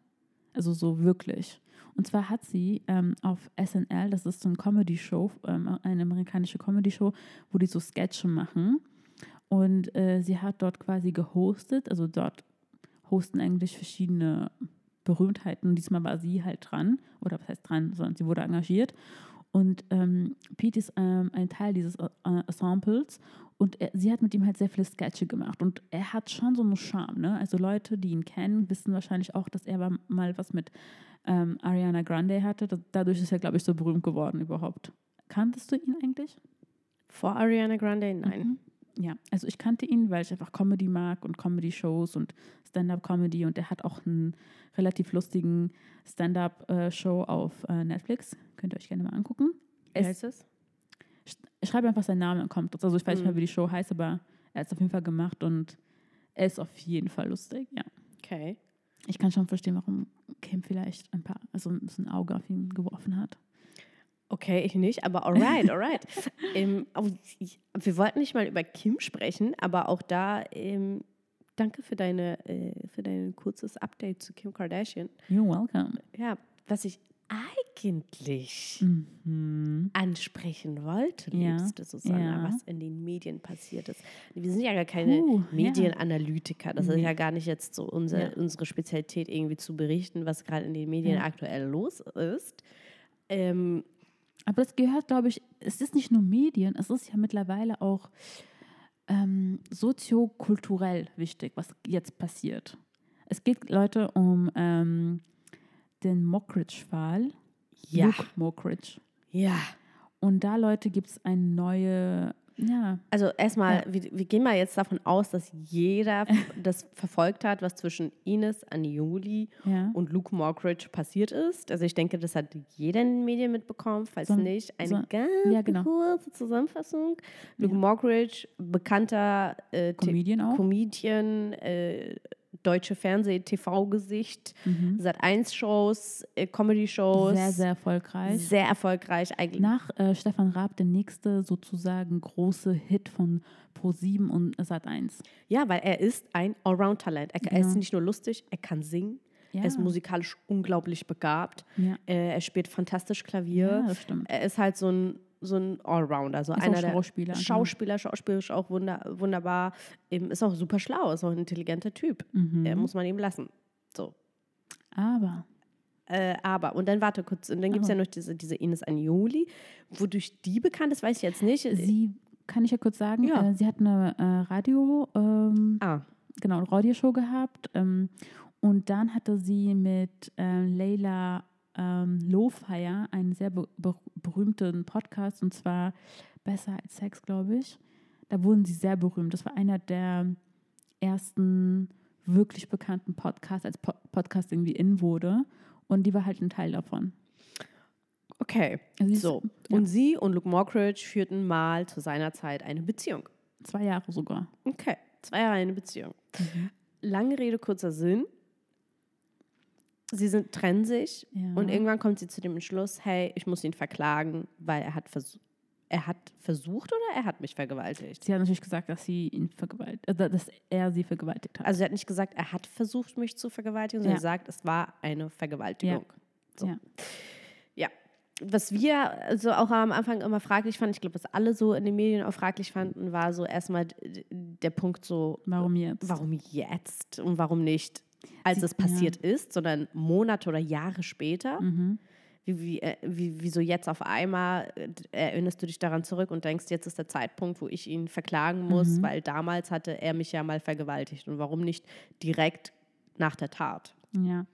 Also so wirklich. Und zwar hat sie ähm, auf SNL, das ist so eine Comedy-Show, ähm, eine amerikanische Comedy-Show, wo die so Sketche machen. Und äh, sie hat dort quasi gehostet, also dort hosten eigentlich verschiedene Berühmtheiten. Diesmal war sie halt dran, oder was heißt dran, sondern sie wurde engagiert. Und ähm, Pete ist ähm, ein Teil dieses äh, Ensembles und er, sie hat mit ihm halt sehr viele Sketche gemacht. Und er hat schon so einen Charme. Ne? Also Leute, die ihn kennen, wissen wahrscheinlich auch, dass er mal- was mit ähm, Ariana Grande hatte. Dadurch ist er, glaube ich, so berühmt geworden überhaupt. Kanntest du ihn eigentlich? Vor Ariana Grande? Nein. Mhm. Ja, also ich kannte ihn, weil ich einfach Comedy mag und Comedy-Shows und Stand-up-Comedy und er hat auch einen relativ lustigen Stand-up-Show auf äh, Netflix. Könnt ihr euch gerne mal angucken. Wie Es- heißt es? Ich schreibe einfach seinen Namen und kommt. Also ich weiß nicht mehr, wie die Show heißt, aber er hat es auf jeden Fall gemacht und er ist auf jeden Fall lustig, ja. Okay. Ich kann schon verstehen, warum Kim vielleicht ein paar, also ein Auge auf ihn geworfen hat. Okay, ich nicht, aber alright, alright. ähm, oh, wir wollten nicht mal über Kim sprechen, aber auch da, ähm, danke für deine, äh, für dein kurzes Update zu Kim Kardashian. You're welcome. Ja, was ich eigentlich Mhm. ansprechen wollte, Ja, liebste Susanne, ja. was in den Medien passiert ist. Wir sind ja gar keine ja. Medienanalytiker. Das ist Nee. ja gar nicht jetzt so unser, Ja. unsere Spezialität, irgendwie zu berichten, was gerade in den Medien Ja. aktuell los ist. Ähm, Aber das gehört, glaube ich, es ist nicht nur Medien, es ist ja mittlerweile auch ähm, soziokulturell wichtig, was jetzt passiert. Es geht, Leute, um ähm, den Mockridge-Fall. Ja. Luke Mockridge. ja. Und da, Leute, gibt es eine neue, ja, Also erstmal, Ja. wir, wir gehen mal jetzt davon aus, dass jeder das verfolgt hat, was zwischen Ines Anioli ja. und Luke Mockridge passiert ist. Also ich denke, das hat jeder in den Medien mitbekommen. Falls So nicht, eine so- ganz ja, genau. kurze Zusammenfassung. Luke. Mockridge, bekannter äh, Comedian auch. Comedian, äh, deutsche Fernseh-TV-Gesicht, Mhm. Sat1-Shows, äh, Comedy-Shows. Sehr, sehr erfolgreich. sehr erfolgreich eigentlich. Nach äh, Stefan Raab der nächste sozusagen große Hit von Pro7 und Sat1. Ja, weil er ist ein Allround-Talent. Er, er ist nicht nur lustig, er kann singen. Ja. Er ist musikalisch unglaublich begabt. Ja. Äh, er spielt fantastisch Klavier. Ja, das stimmt. Er ist halt so ein, so ein Allrounder. So Ist einer der Schauspieler, genau. Schauspieler, schauspielerisch auch wunder, wunderbar. Eben, ist auch super schlau, ist auch ein intelligenter Typ. Mhm. Äh, muss man ihm lassen. So. Aber Äh, aber, und dann warte kurz, und dann gibt es ja noch diese, diese Ines Anioli. Wodurch die bekannt ist, weiß ich jetzt nicht. sie, kann ich ja kurz sagen, Ja. äh, sie hat eine äh, Radio, ähm, ah, genau, Radioshow gehabt. Ähm, und dann hatte sie mit äh, Leila ähm, Lowfire einen sehr be be berühmten Podcast und zwar Besser als Sex, glaube ich. Da wurden sie sehr berühmt. Das war einer der ersten wirklich bekannten Podcasts, als po Podcast irgendwie in wurde. Und die war halt ein Teil davon. okay. Also sie ist- So. ja. Und sie und Luke Mockridge führten mal zu seiner Zeit eine Beziehung. Zwei Jahre sogar. Okay, zwei Jahre eine Beziehung. Mhm. Lange Rede, kurzer Sinn. Sie sind, trennen sich Ja. und irgendwann kommt sie zu dem Entschluss, hey, ich muss ihn verklagen, weil er hat, vers er hat versucht oder er hat mich vergewaltigt. Sie hat natürlich gesagt, dass sie ihn vergewaltigt, äh, dass er sie vergewaltigt hat. Also sie hat nicht gesagt, er hat versucht, mich zu vergewaltigen, sondern Ja. gesagt, es war eine Vergewaltigung. so. Ja. Ja. Was wir also auch am Anfang immer fraglich fanden, ich glaube, was alle so in den Medien auch fraglich fanden, war so erstmal der Punkt so, Warum jetzt? warum jetzt und warum nicht, als Sie- es passiert ist, sondern Monate oder Jahre später. Mhm. Wie, wie, äh, wie, wieso jetzt auf einmal äh, erinnerst du dich daran zurück und denkst, jetzt ist der Zeitpunkt, wo ich ihn verklagen muss, Mhm. weil damals hatte er mich ja mal vergewaltigt und warum nicht direkt nach der Tat? Ja.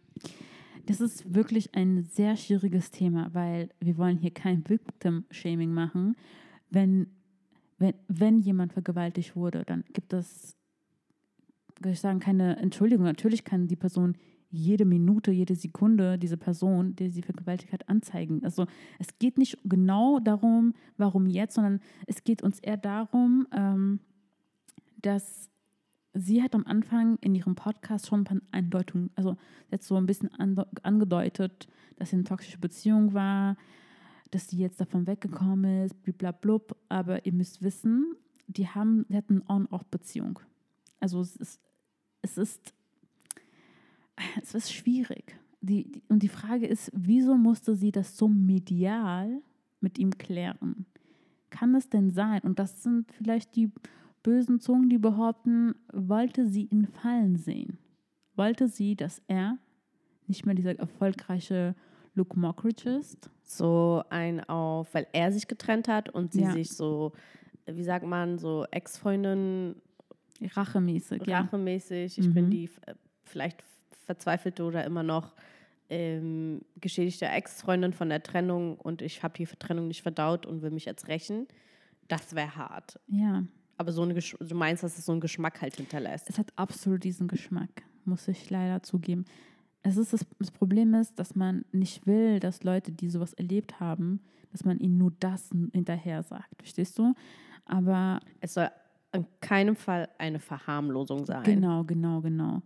Das ist wirklich ein sehr schwieriges Thema, weil wir wollen hier kein Victim-Shaming machen. Wenn, wenn, wenn jemand vergewaltigt wurde, dann gibt es, würde ich sagen, keine Entschuldigung. Natürlich kann die Person jede Minute, jede Sekunde diese Person, die sie vergewaltigt hat, anzeigen. Also es geht nicht genau darum, warum jetzt, sondern es geht uns eher darum, ähm, dass sie hat am Anfang in ihrem Podcast schon ein paar Andeutungen, also hat so ein bisschen angedeutet, dass sie eine toxische Beziehung war, dass sie jetzt davon weggekommen ist, bliblablub. Aber ihr müsst wissen, die haben, sie hatten eine On-Off-Beziehung. Also es ist, es ist, es ist schwierig. Die, die, und die Frage ist, wieso musste sie das so medial mit ihm klären? Kann es denn sein? Und das sind vielleicht die bösen Zungen, die behaupten, wollte sie ihn fallen sehen? Wollte sie, dass er nicht mehr dieser erfolgreiche Luke Mockridge ist? So ein auf, weil er sich getrennt hat und sie Ja. sich so, wie sagt man, so Ex-Freundin Rachemäßig, ja. rachemäßig, ich bin Mhm. die äh, vielleicht verzweifelte oder immer noch ähm, geschädigte Ex-Freundin von der Trennung und ich habe die Trennung nicht verdaut und will mich jetzt rächen. Das wäre hart. Ja, Aber so eine Gesch du meinst, dass es so einen Geschmack halt hinterlässt. es hat absolut diesen Geschmack, muss ich leider zugeben. Es ist das, das Problem ist, dass man nicht will, dass Leute, die sowas erlebt haben, dass man ihnen nur das hinterher sagt. Verstehst du? Aber Es soll an keinem Fall eine Verharmlosung sein. genau, genau, genau.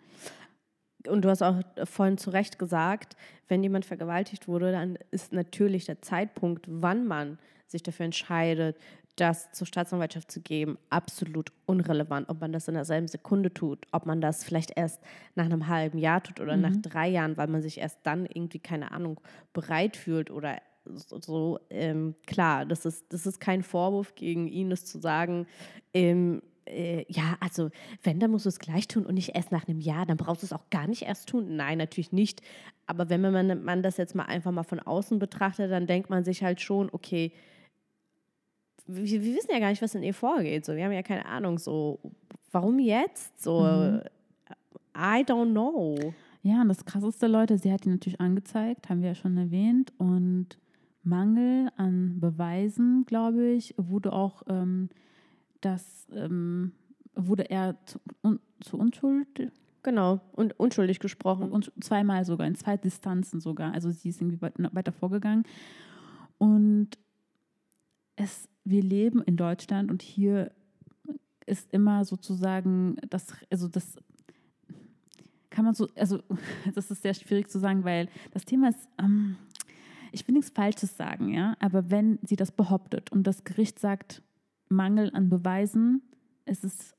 Und du hast auch vorhin zu Recht gesagt, wenn jemand vergewaltigt wurde, dann ist natürlich der Zeitpunkt, wann man sich dafür entscheidet, das zur Staatsanwaltschaft zu geben, absolut unrelevant. Ob man das in derselben Sekunde tut, ob man das vielleicht erst nach einem halben Jahr tut oder nach drei Jahren, weil man sich erst dann irgendwie, keine Ahnung, bereit fühlt oder so. ähm, klar, das ist, das ist kein Vorwurf gegen ihn, das zu sagen, ähm, äh, ja, also wenn, dann musst du es gleich tun und nicht erst nach einem Jahr, dann brauchst du es auch gar nicht erst tun. Nein, natürlich nicht. Aber wenn man, man das jetzt mal einfach mal von außen betrachtet, dann denkt man sich halt schon, okay, wir, wir wissen ja gar nicht, was in ihr vorgeht. So, wir haben ja keine Ahnung, so, warum jetzt? So, Mhm. I don't know. Ja, und das krasseste, Leute, sie hat ihn natürlich angezeigt, haben wir ja schon erwähnt. Und Mangel an Beweisen, glaube ich, wurde auch ähm, das, ähm, wurde er zu, un, zu Unschuld Genau, und unschuldig gesprochen. und zweimal sogar, in zwei Distanzen sogar. Also sie ist irgendwie weit- weiter vorgegangen. Und es, wir leben in Deutschland und hier ist immer sozusagen das, also das kann man so, also das ist sehr schwierig zu sagen, weil das Thema ist, ähm, ich will nichts Falsches sagen, ja, aber wenn sie das behauptet und das Gericht sagt, Mangel an Beweisen, es ist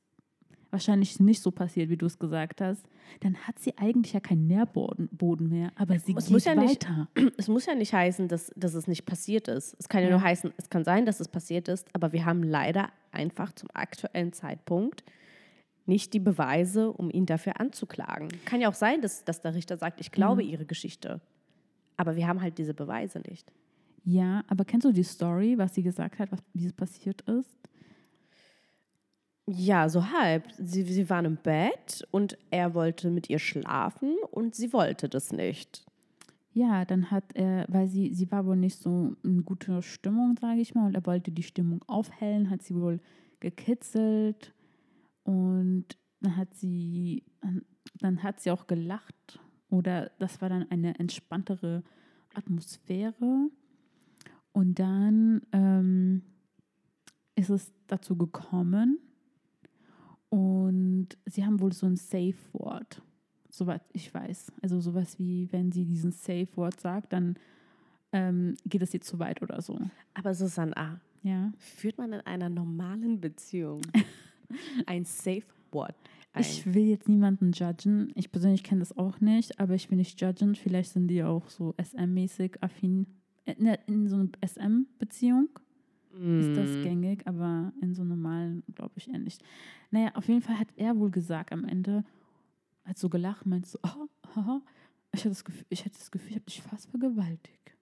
wahrscheinlich nicht so passiert, wie du es gesagt hast, dann hat sie eigentlich ja keinen Nährboden Boden mehr, aber sie Es geht muss ja nicht- weiter. Es muss ja nicht heißen, dass, dass es nicht passiert ist. Es kann ja, Ja. nur heißen, es kann sein, dass es passiert ist, aber wir haben leider einfach zum aktuellen Zeitpunkt nicht die Beweise, um ihn dafür anzuklagen. Kann ja auch sein, dass, dass der Richter sagt, ich glaube ihre Geschichte. Aber wir haben halt diese Beweise nicht. Ja, aber kennst du die Story, was sie gesagt hat, was, wie es passiert ist? Ja, so halb. Sie, sie waren im Bett und er wollte mit ihr schlafen und sie wollte das nicht. Ja, dann hat er, weil sie, sie war wohl nicht so in guter Stimmung, sage ich mal, und er wollte die Stimmung aufhellen, hat sie wohl gekitzelt und dann hat sie, dann, dann hat sie auch gelacht oder das war dann eine entspanntere Atmosphäre und dann ähm, ist es dazu gekommen und sie haben wohl so ein Safe Word soweit ich weiß. Also sowas wie, wenn sie diesen Safe Word sagt, dann ähm, geht es ihr zu weit oder so. Aber Susanna, Ja. führt man in einer normalen Beziehung ein Safe Word ein? Ich will jetzt niemanden judgen. Ich persönlich kenne das auch nicht, aber ich will nicht judgen. Vielleicht sind die auch so SM-mäßig affin. Äh, ne, In so einer SM-Beziehung ist das Mm. gängig, aber in so normalen glaube ich eher nicht. Naja, auf jeden Fall hat er wohl gesagt am Ende, hat so gelacht, meint so, oh, haha, ich hatte das Gefühl, ich hatte das Gefühl, ich habe dich fast vergewaltigt.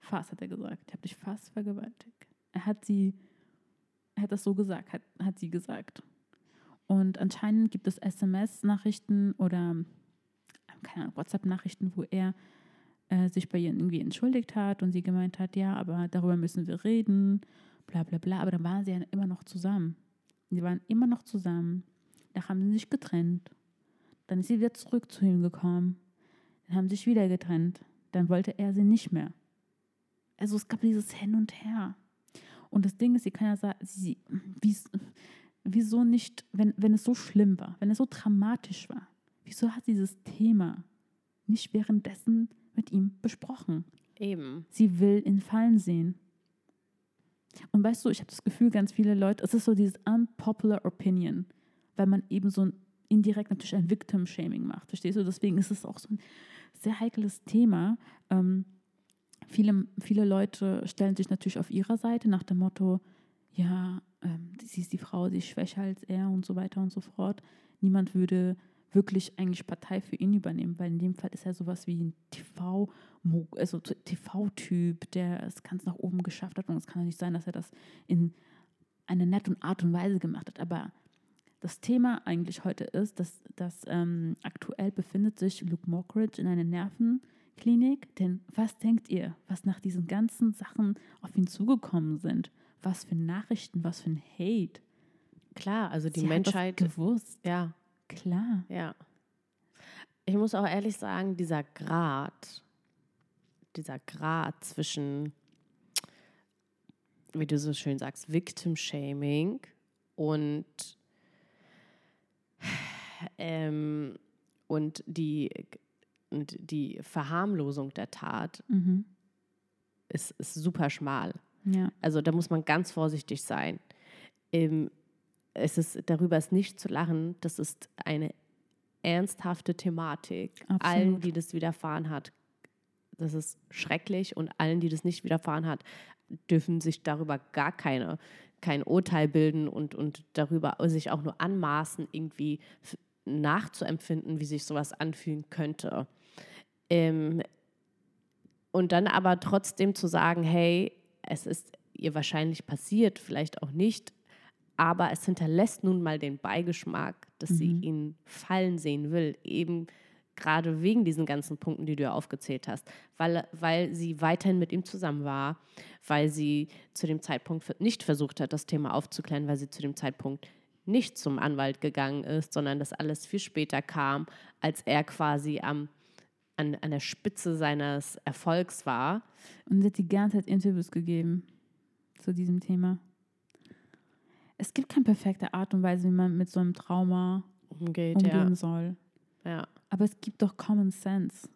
Fast hat er gesagt, ich habe dich fast vergewaltigt. Er hat sie, er hat das so gesagt, hat, hat sie gesagt. Und anscheinend gibt es SMS-Nachrichten oder Ahnung, WhatsApp-Nachrichten, wo er äh, sich bei ihr irgendwie entschuldigt hat und sie gemeint hat, ja, aber darüber müssen wir reden, bla bla bla. Aber dann waren sie ja immer noch zusammen. Sie waren immer noch zusammen. Da haben sie sich getrennt. Dann ist sie wieder zurück zu ihm gekommen. Dann haben sie sich wieder getrennt. Dann wollte er sie nicht mehr. Also es gab dieses Hin und Her. Und das Ding ist, sie kann ja sagen, sie, wies- wieso nicht, wenn, wenn es so schlimm war, wenn es so dramatisch war, wieso hat sie dieses Thema nicht währenddessen mit ihm besprochen? Eben. Sie will ihn fallen sehen. Und weißt du, ich habe das Gefühl, ganz viele Leute, es ist so dieses unpopular opinion, weil man eben so ein indirekt natürlich ein Victim-Shaming macht. Verstehst du? Deswegen ist es auch so ein sehr heikles Thema. Ähm, viele, viele Leute stellen sich natürlich auf ihrer Seite nach dem Motto, ja, ähm, sie ist die Frau, sie ist schwächer als er und so weiter und so fort. Niemand würde wirklich eigentlich Partei für ihn übernehmen, weil in dem Fall ist er sowas wie ein TV, also TV-Typ, der es ganz nach oben geschafft hat und es kann ja nicht sein, dass er das in einer netten Art und Weise gemacht hat. Aber das Thema eigentlich heute ist, dass, dass ähm, aktuell befindet sich Luke Mockridge in einer Nervenklinik. Denn was denkt ihr, was nach diesen ganzen Sachen auf ihn zugekommen sind? Was für Nachrichten, was für ein Hate. Klar, also die Sie hat das Menschheit. gewusst. Ja, Klar. ja. Ich muss auch ehrlich sagen, dieser Grad, dieser Grad zwischen, wie du so schön sagst, Victim Shaming und, ähm, und, die, und die Verharmlosung der Tat Mhm. ist, ist super schmal. Ja. Also da muss man ganz vorsichtig sein. Ähm, es ist, darüber ist nicht zu lachen. Das ist eine ernsthafte Thematik. Absolut. Allen, die das widerfahren hat, das ist schrecklich und allen, die das nicht widerfahren hat, dürfen sich darüber gar keine, kein Urteil bilden und, und darüber sich auch nur anmaßen, irgendwie nachzuempfinden, wie sich sowas anfühlen könnte. Ähm, und dann aber trotzdem zu sagen, hey, es ist ihr wahrscheinlich passiert, vielleicht auch nicht, aber es hinterlässt nun mal den Beigeschmack, dass sie ihn fallen sehen will, eben gerade wegen diesen ganzen Punkten, die du ja aufgezählt hast, weil, weil sie weiterhin mit ihm zusammen war, weil sie zu dem Zeitpunkt nicht versucht hat, das Thema aufzuklären, weil sie zu dem Zeitpunkt nicht zum Anwalt gegangen ist, sondern das alles viel später kam, als er quasi am, an, an der Spitze seines Erfolgs war. Und sie hat die ganze Zeit Interviews gegeben zu diesem Thema. Es gibt keine perfekte Art und Weise, wie man mit so einem Trauma umgeht. umgehen Ja. soll. ja. Aber es gibt doch Common Sense.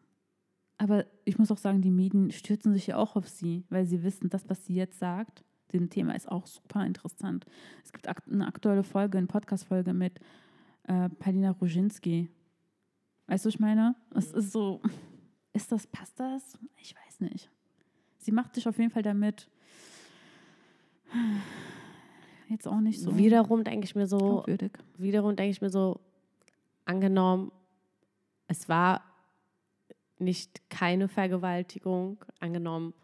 Aber ich muss auch sagen, die Medien stürzen sich ja auch auf sie, weil sie wissen, das, was sie jetzt sagt, dem Thema ist auch super interessant. Es gibt eine aktuelle Folge, eine Podcast-Folge mit äh, Palina Roginski. Weißt du, ich meine? Es ist so, ist das, passt das? Ich weiß nicht. Sie macht sich auf jeden Fall damit jetzt auch nicht so Wiederum denke ich mir so, glaubwürdig. wiederum denke ich mir so, angenommen, es war nicht keine Vergewaltigung, angenommen,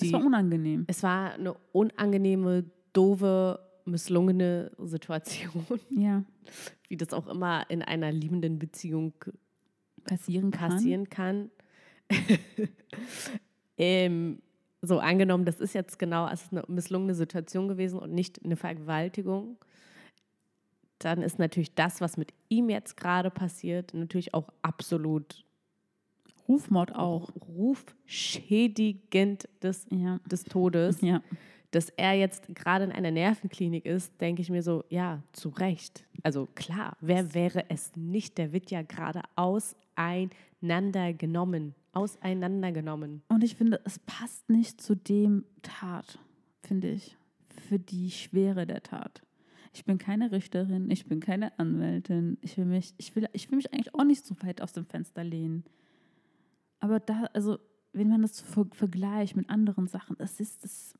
die, war unangenehm. es war eine unangenehme, doofe, misslungene Situation, Ja, wie das auch immer in einer liebenden Beziehung passieren kann. passieren kann. ähm, so angenommen, das ist jetzt genau, es ist eine misslungene Situation gewesen und nicht eine Vergewaltigung, dann ist natürlich das, was mit ihm jetzt gerade passiert, natürlich auch absolut Rufmord auch. rufschädigend des, Ja. des Todes. Ja. Dass er jetzt gerade in einer Nervenklinik ist, denke ich mir so, ja, zu Recht. Also klar, wer wäre es nicht? Der wird ja gerade auseinandergenommen. Auseinandergenommen. Und ich finde, es passt nicht zu dem Tat, finde ich, für die Schwere der Tat. Ich bin keine Richterin, ich bin keine Anwältin. Ich will mich, ich will, ich will mich eigentlich auch nicht so weit aus dem Fenster lehnen. Aber da, also, wenn man das so vergleicht mit anderen Sachen, das ist, das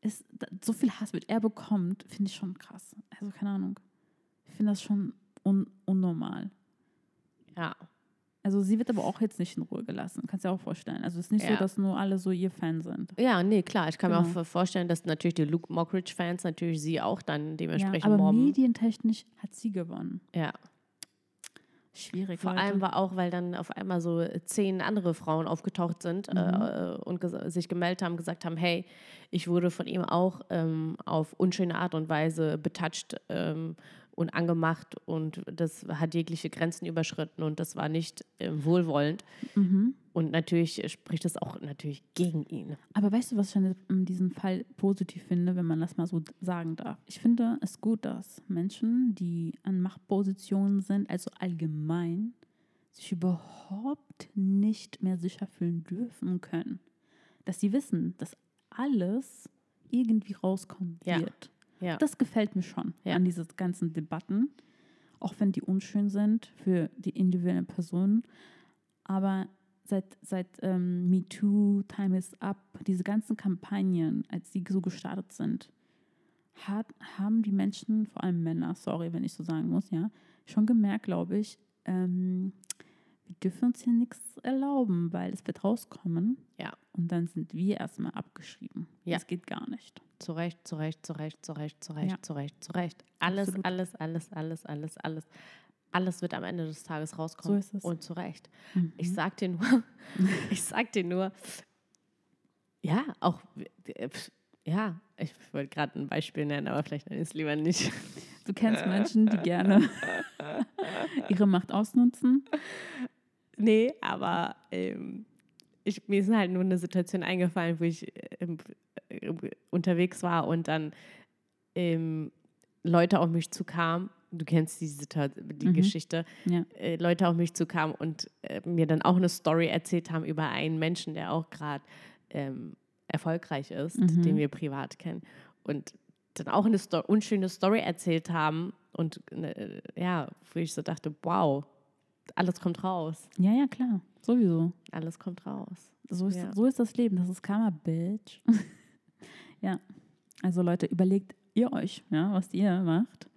ist, so viel Hass, mit er bekommt, finde ich schon krass. Also, keine Ahnung. Ich finde das schon un unnormal. Ja. Also sie wird aber auch jetzt nicht in Ruhe gelassen, kannst du dir auch vorstellen. Also es ist nicht so, Ja. dass nur alle so ihr Fan sind. Ja, nee, klar. Ich kann mir Genau. auch vorstellen, dass natürlich die Luke Mockridge-Fans natürlich sie auch dann Ja, dementsprechend aber mobben. medientechnisch hat sie gewonnen. Ja. Schwierig. Vor Leute. allem war auch, weil dann auf einmal so zehn andere Frauen aufgetaucht sind äh, und ges- sich gemeldet haben, gesagt haben, hey, ich wurde von ihm auch ähm, auf unschöne Art und Weise betatscht ähm, und angemacht und das hat jegliche Grenzen überschritten und das war nicht ähm, wohlwollend. Mhm. Und natürlich spricht das auch natürlich gegen ihn. Aber weißt du, was ich an in diesem Fall positiv finde, wenn man das mal so sagen darf? Ich finde es gut, dass Menschen, die an Machtpositionen sind, also allgemein, sich überhaupt nicht mehr sicher fühlen dürfen können. Dass sie wissen, dass alles irgendwie rauskommen Ja. wird. Ja. Das gefällt mir schon Ja. an diesen ganzen Debatten, auch wenn die unschön sind für die individuellen Personen. Aber seit, seit ähm, MeToo, Time is Up, diese ganzen Kampagnen, als die so gestartet sind, hat, haben die Menschen, vor allem Männer, sorry, wenn ich so sagen muss, ja, schon gemerkt, glaube ich, ähm, wir dürfen uns hier nichts erlauben, weil es wird rauskommen Ja. und dann sind wir erstmal abgeschrieben. Ja. Das geht gar nicht. Zu Recht, zu Recht, zu Recht, zu Recht, zu Recht, Ja. zu Recht, zu Recht. Alles, Absolut. alles, alles, alles, alles, alles. Alles wird am Ende des Tages rauskommen. So ist es. Und zu Recht. Mhm. Ich sag dir nur, ich sag dir nur, ja, auch, ja, ich wollte gerade ein Beispiel nennen, aber vielleicht nenne ich es lieber nicht. Du kennst Menschen, die gerne ihre Macht ausnutzen. Nee, aber ähm, ich, mir ist halt nur eine Situation eingefallen, wo ich ähm, äh, unterwegs war und dann ähm, Leute auf mich zukamen. Du kennst die, Situa- die Mhm. Geschichte. Ja. Äh, Leute auf mich zukamen und äh, mir dann auch eine Story erzählt haben über einen Menschen, der auch gerade ähm, erfolgreich ist, Mhm. den wir privat kennen. Und dann auch eine Sto unschöne Story erzählt haben und äh, ja, wo ich so dachte, wow, alles kommt raus. Ja, ja, klar. Sowieso. Alles kommt raus. So ist, Ja. so ist das Leben. Das ist Karma, Bitch. ja. Also Leute, überlegt ihr euch, ja, was ihr macht.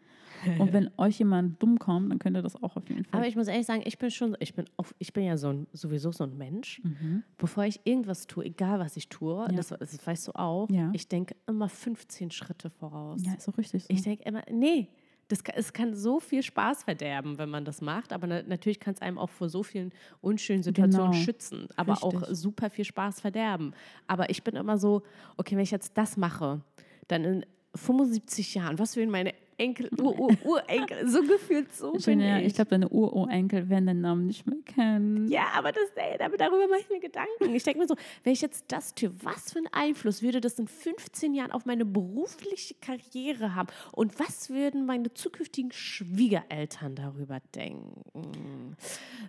Und wenn euch jemand dumm kommt, dann könnt ihr das auch auf jeden Fall. Aber ich muss ehrlich sagen, ich bin schon, ich bin, auf, ich bin ja so ein, sowieso so ein Mensch. mhm. Bevor ich irgendwas tue, egal was ich tue, Ja. das, das weißt du auch, Ja. ich denke immer 15 Schritte voraus. Ja, ist auch richtig so. Ich denke immer, nee, das kann, es kann so viel Spaß verderben, wenn man das macht, aber na, natürlich kann es einem auch vor so vielen unschönen Situationen Genau. schützen, aber auch Richtig. super viel Spaß verderben. Aber ich bin immer so, okay, wenn ich jetzt das mache, dann in 75 Jahren, was würden meine Enkel, Ur, Ur, Urenkel, so gefühlt so bin Schön, ja, ich. ich glaube, deine Ururenkel werden deinen Namen nicht mehr kennen. Ja, aber das, ey, darüber mache ich mir Gedanken. Ich denke mir so, wenn ich jetzt das tue, was für einen Einfluss würde das in 15 Jahren auf meine berufliche Karriere haben? Und was würden meine zukünftigen Schwiegereltern darüber denken?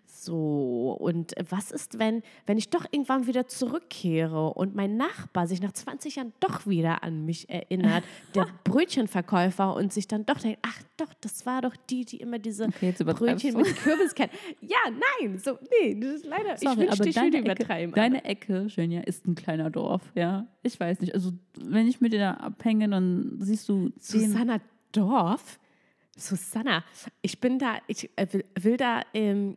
So, und was ist, wenn, wenn ich doch irgendwann wieder zurückkehre und mein Nachbar sich nach 20 Jahren doch wieder an mich erinnert, der Brötchenverkäufer, und sich dann doch denkt, ach doch, das war doch die, die immer diese Okay, Brötchen mit Kürbis kennt. Ja, nein, so, nee, das ist leider, Sorry, ich wünschte, ich würde deine Ecke, übertreiben. deine Ecke, Schönja, ist ein kleiner Dorf, ja. Ich weiß nicht. Also, wenn ich mit dir da abhänge, dann siehst du. Susanna Dorf? Susanna, ich bin da, ich äh, will, will da, ähm,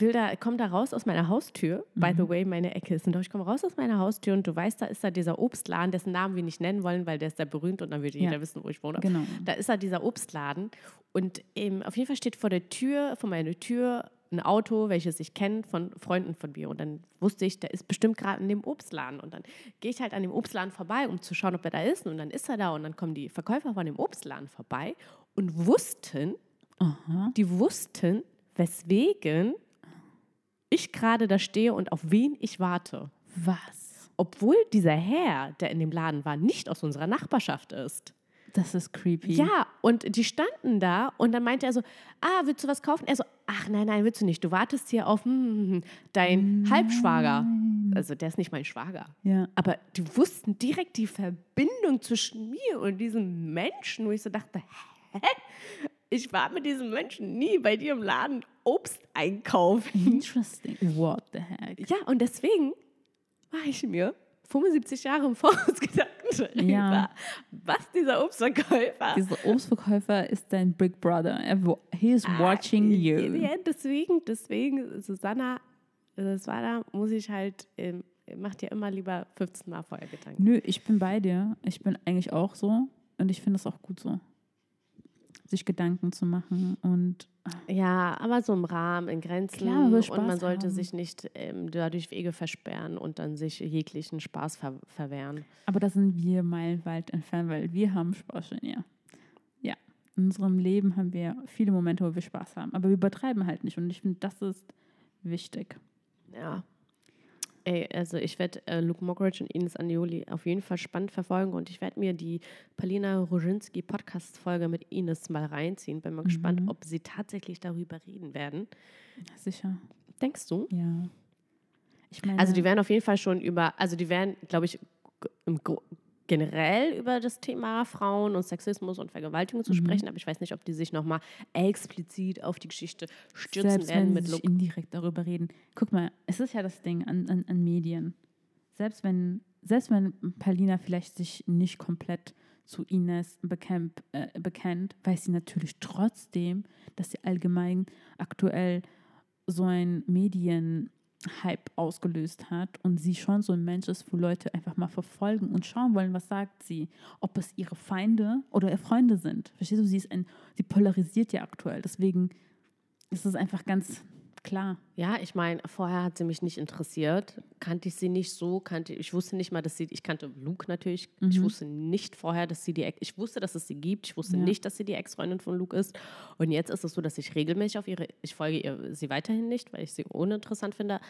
will da, komm da raus aus meiner Haustür. By Mhm. the way, meine Ecke ist in Deutsch. Ich komme raus aus meiner Haustür und du weißt, da ist da dieser Obstladen, dessen Namen wir nicht nennen wollen, weil der ist sehr berühmt und dann würde Ja. jeder wissen, wo ich wohne. Genau. Da ist da dieser Obstladen und ähm, auf jeden Fall steht vor der Tür, vor meiner Tür, ein Auto, welches ich kenne von Freunden von mir. Und dann wusste ich, der ist bestimmt gerade in dem Obstladen. Und dann gehe ich halt an dem Obstladen vorbei, um zu schauen, ob er da ist. Und dann ist er da. Und dann kommen die Verkäufer von dem Obstladen vorbei und wussten, Aha. die wussten, weswegen ich gerade da stehe und auf wen ich warte. Was? Obwohl dieser Herr, der in dem Laden war, nicht aus unserer Nachbarschaft ist. Das ist creepy. Ja, und die standen da und dann meinte er so, ah, willst du was kaufen? Er so, ach nein, nein, willst du nicht. Du wartest hier auf hm, hm, hm, deinen Halbschwager. Also der ist nicht mein Schwager. Ja. Aber die wussten direkt die Verbindung zwischen mir und diesem Menschen, wo ich so dachte, hä? Ich war mit diesem Menschen nie bei dir im Laden Obst einkaufen. Interesting. What the heck? Ja, und deswegen war ich mir 75 Jahre im Voraus Gedanken darüber, Ja. was dieser Obstverkäufer Dieser Obstverkäufer ist dein Big Brother. Er, he is watching you. Ah, Ja, deswegen, deswegen, Susanna, das war da, muss ich halt, ähm, mach dir immer lieber 15 Mal vorher Gedanken. Nö, ich bin bei dir. Ich bin eigentlich auch so. Und ich finde es auch gut so. Sich Gedanken zu machen und Ja, aber so im Rahmen, in Grenzen. Klar, und man sollte haben. sich nicht ähm, dadurch Wege versperren und dann sich jeglichen Spaß ver verwehren. Aber da sind wir meilenweit entfernt, weil wir haben Spaß schon, ja. Ja, in unserem Leben haben wir viele Momente, wo wir Spaß haben. Aber wir übertreiben halt nicht. Und ich finde, das ist wichtig. Ja. Ey, also ich werde äh, Luke Mockridge und Ines Anioli auf jeden Fall spannend verfolgen und ich werde mir die Palina Roginski Podcast-Folge mit Ines mal reinziehen. Bin mal gespannt, Mhm. ob sie tatsächlich darüber reden werden. Sicher, Denkst du? ja. Meine, Also die werden auf jeden Fall schon über, also die werden, glaube ich, im Gro- generell über das Thema Frauen und Sexismus und Vergewaltigung zu Mhm. sprechen, aber ich weiß nicht, ob die sich nochmal explizit auf die Geschichte stürzen selbst werden wenn mit sie sich indirekt darüber reden. Guck mal, es ist ja das Ding an, an, an Medien. Selbst wenn, selbst wenn Palina vielleicht sich nicht komplett zu Ines bekämp, äh, bekennt, weiß sie natürlich trotzdem, dass sie allgemein aktuell so ein Medienhype ausgelöst hat und sie schon so ein Mensch ist, wo Leute einfach mal verfolgen und schauen wollen, was sagt sie, ob es ihre Feinde oder ihre Freunde sind. Verstehst du, sie ist ein, sie polarisiert ja aktuell, deswegen ist es einfach ganz klar. Ja, ich meine, vorher hat sie mich nicht interessiert, kannte ich sie nicht so, kannte ich wusste nicht mal, dass sie, ich kannte Luke natürlich, ich wusste nicht vorher, dass sie die, ich wusste, dass es sie gibt, ich wusste Ja. nicht, dass sie die Ex-Freundin von Luke ist und jetzt ist es so, dass ich regelmäßig auf ihre, ich folge ihr sie weiterhin nicht, weil ich sie uninteressant finde,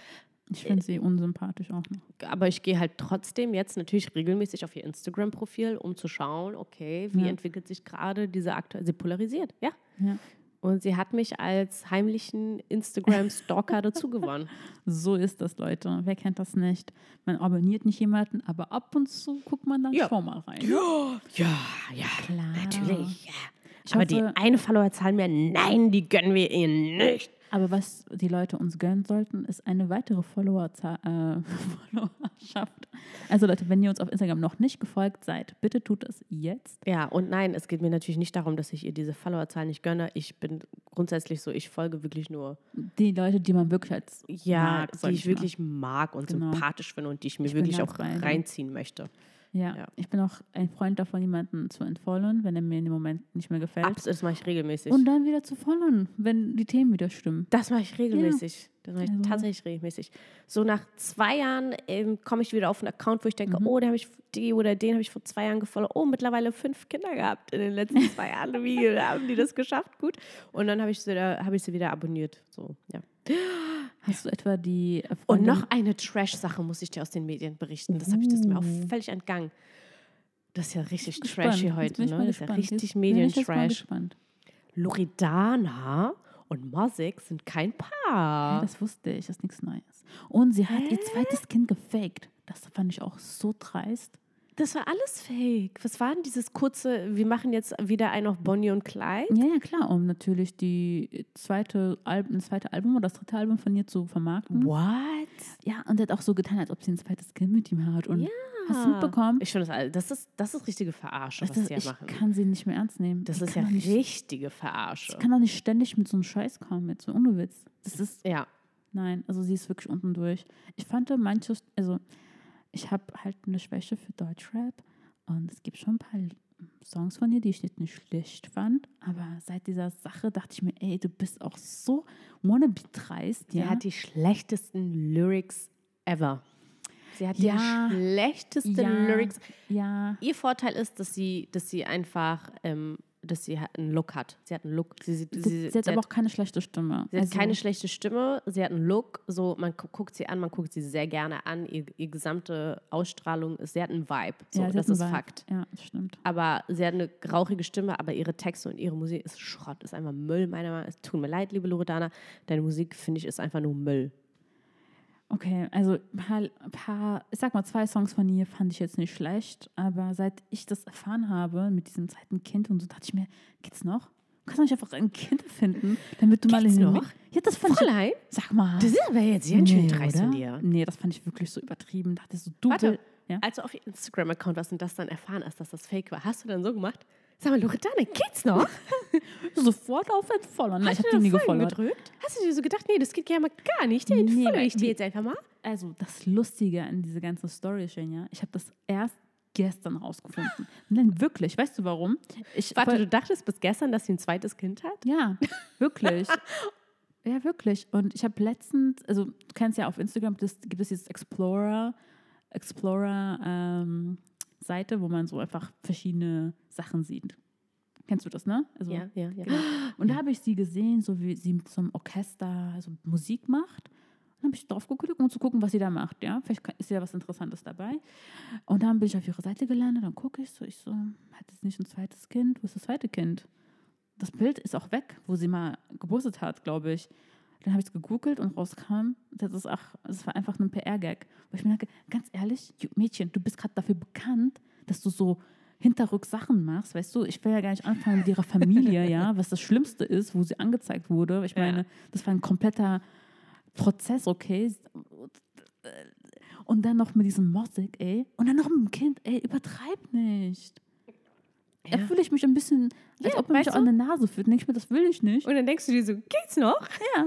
Ich finde sie unsympathisch auch noch. aber ich gehe halt trotzdem jetzt natürlich regelmäßig auf ihr Instagram-Profil, um zu schauen, okay, wie Ja. entwickelt sich gerade diese aktuelle, sie polarisiert, ja. Ja. Und sie hat mich als heimlichen Instagram-Stalker dazu gewonnen. So ist das, Leute. Wer kennt das nicht? Man abonniert nicht jemanden, aber ab und zu guckt man dann Ja. schon mal rein. Ja, ja, Klar. natürlich. Ja. Aber die hoffe- eine Followerzahl mehr, nein, die gönnen wir ihnen nicht. Aber was die Leute uns gönnen sollten, ist eine weitere Followerza- äh, Followerschaft. Also Leute, wenn ihr uns auf Instagram noch nicht gefolgt seid, bitte tut es jetzt. Ja, und nein, es geht mir natürlich nicht darum, dass ich ihr diese Followerzahl nicht gönne. Ich bin grundsätzlich so, ich folge wirklich nur, Die Leute, die man wirklich als ja, mag, die ich mal. wirklich mag und Genau. sympathisch finde und die ich mir Ich wirklich auch reinziehen möchte. Ja. Ja. ich bin auch ein Freund davon, jemanden zu entfollowen, wenn er mir in dem Moment nicht mehr gefällt. Absolut, das mache ich regelmäßig. Und dann wieder zu followen, wenn die Themen wieder stimmen. das mache ich regelmäßig. Das mache ich Also- tatsächlich regelmäßig. So nach zwei Jahren ähm, komme ich wieder auf einen Account, wo ich denke, Mhm. oh, den habe ich, die oder den habe ich vor zwei Jahren gefolgt. Oh, mittlerweile fünf Kinder gehabt in den letzten zwei Jahren. Wie haben die das geschafft? Gut. Und dann habe ich, sie wieder- habe ich sie wieder abonniert. So, ja. Hast du etwa die äh, Und Freundin- noch eine Trash-Sache muss ich dir aus den Medien berichten. Das habe ich das mir auch Uh. völlig entgangen. Das ist ja richtig trashy heute, ne? Das ist ja richtig Medientrash. Loredana und Mosik sind kein Ja, Paar. das wusste ich, das ist nichts Neues. Und sie hat ihr Hä? zweites Kind gefaked. Das fand ich auch so dreist. Das war alles fake. Was war denn dieses kurze, wir machen jetzt wieder ein auf Bonnie und Clyde? Ja, ja, klar, um natürlich die zweite Album, das zweite Album oder das dritte Album von ihr zu vermarkten. What? Ja, und sie hat auch so getan, als ob sie ein zweites Kind mit ihm hat. Und Ja. hast du mitbekommen? Ich finde das, ist, das ist richtige Verarsche, das, was die ja ich machen. kann sie nicht mehr ernst nehmen. Das Ich ist ja nicht, richtige Verarsche. Ich kann doch nicht ständig mit so einem Scheiß kommen, mit so ohne Witz. Das ist, Ja. nein, also sie ist wirklich unten durch. Ich fand manches, also ich habe halt eine Schwäche für Deutschrap und es gibt schon ein paar Songs von ihr, die ich jetzt nicht schlecht fand, aber seit dieser Sache dachte ich mir, ey, du bist auch so wannabe dreist, Sie ja. hat die schlechtesten Lyrics ever. Sie hat Ja. die schlechtesten Ja. Lyrics. ja, Ihr Vorteil ist, dass sie, dass sie einfach, ähm, dass sie hat einen Look hat. Sie hat einen Look. Sie, sie, sie, sie hat aber auch keine schlechte Stimme. Sie hat Also- keine schlechte Stimme, sie hat einen Look, so man gu- guckt sie an, man guckt sie sehr gerne an, ihr, ihr gesamte Ausstrahlung ist, sie hat einen Vibe, so, ja, das hat ist Vibe. Fakt. Ja, das stimmt. Aber sie hat eine rauchige Stimme, aber ihre Texte und ihre Musik ist Schrott, ist einfach Müll, meiner Meinung nach. Es tut mir leid, liebe Loredana, deine Musik, finde ich, ist einfach nur Müll. Okay, also ein paar, ein paar, ich sag mal, zwei Songs von ihr fand ich jetzt nicht schlecht, aber seit ich das erfahren habe mit diesem zweiten Kind und so, dachte ich mir, geht's noch? Du kannst doch nicht einfach ein Kind finden, damit du mal Geht's in den noch? Ja, das fand ich. Fräulein, Sag mal. das ist aber jetzt ganz schön Nee, dreist von dir. Nee, das fand ich wirklich so übertrieben. Dachte ich so, du Warte. Ja? Als du auf ihr Instagram-Account warst und das dann erfahren hast, dass das fake war, hast du dann so gemacht? Sag mal, Loredana, geht's noch? Sofort auf ich Hast habe du die nie gefollowt. gedrückt? Hast du dir so gedacht, nee, das geht ja mal gar nicht, den Nee, folge ich dir jetzt einfach mal? Also das Lustige an dieser ganzen Story, ja, ich habe das erst gestern rausgefunden. Nein, wirklich. Weißt du warum? Ich Warte, du dachtest bis gestern, dass sie ein zweites Kind hat? Ja, wirklich. ja, wirklich. Und ich habe letztens, also du kennst ja auf Instagram, das, gibt es dieses Explorer, Explorer ähm, Seite, wo man so einfach verschiedene Sachen sieht. Kennst du das, ne? Also, ja, ja. Und da habe ich sie gesehen, so wie sie mit so einem Orchester so Musik macht. Dann habe ich drauf geguckt, um zu gucken, was sie da macht. Ja? Vielleicht ist ja was Interessantes dabei. Und dann bin ich auf ihre Seite gelandet, dann gucke ich so, ich so, hat sie nicht ein zweites Kind? Wo ist das zweite Kind? Das Bild ist auch weg, wo sie mal gepostet hat, glaube ich. Dann habe ich es gegoogelt und rauskam, das ist auch, das war einfach nur ein PR-Gag. Wo ich mir denke, ganz ehrlich, Mädchen, du bist gerade dafür bekannt, dass du so hinterrück Sachen machst, weißt du, ich will ja gar nicht anfangen mit ihrer Familie, ja, was das Schlimmste ist, wo sie angezeigt wurde. Ich Ja. meine, das war ein kompletter Prozess, okay. Und dann noch mit diesem Musik, ey. Und dann noch mit dem Kind, ey, übertreib nicht. Da Ja. fühle ich mich ein bisschen, als Ja, ob er mich weißt an der Nase führt. Denke ich mir, das will ich nicht. Und dann denkst du dir so, geht's noch? Ja,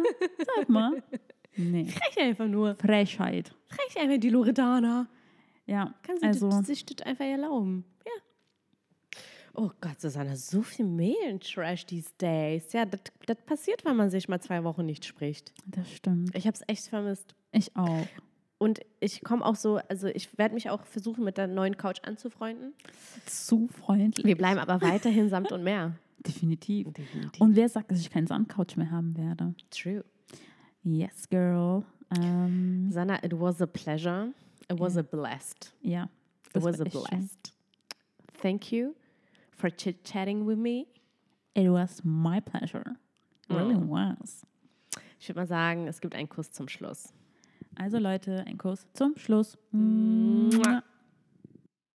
sag mal. Nee. Frech einfach nur. Frechheit. Frech einfach die Loredana. Ja, Kann sie also, sich das einfach erlauben. Ja. Oh Gott, Susanna, so viel Mail-Trash these days. Ja, das das passiert, wenn man sich mal zwei Wochen nicht spricht. das stimmt. Ich habe es echt vermisst. Ich auch. Und ich komme auch so, also ich werde mich auch versuchen, mit der neuen Couch anzufreunden. Zu freundlich. Wir bleiben aber weiterhin samt und mehr. Definitiv. Definitiv. Und wer sagt, dass ich keinen Sandcouch mehr haben werde? True. Yes, girl. Ähm, Susanna, it was a pleasure. It was a blessed. ja. It was a echt schön. blessed. Thank you for chit-chatting with me. It was my pleasure. Really Oh. was. Ich würde mal sagen, es gibt einen Kuss zum Schluss. Also Leute, ein Kuss zum Schluss. Mua.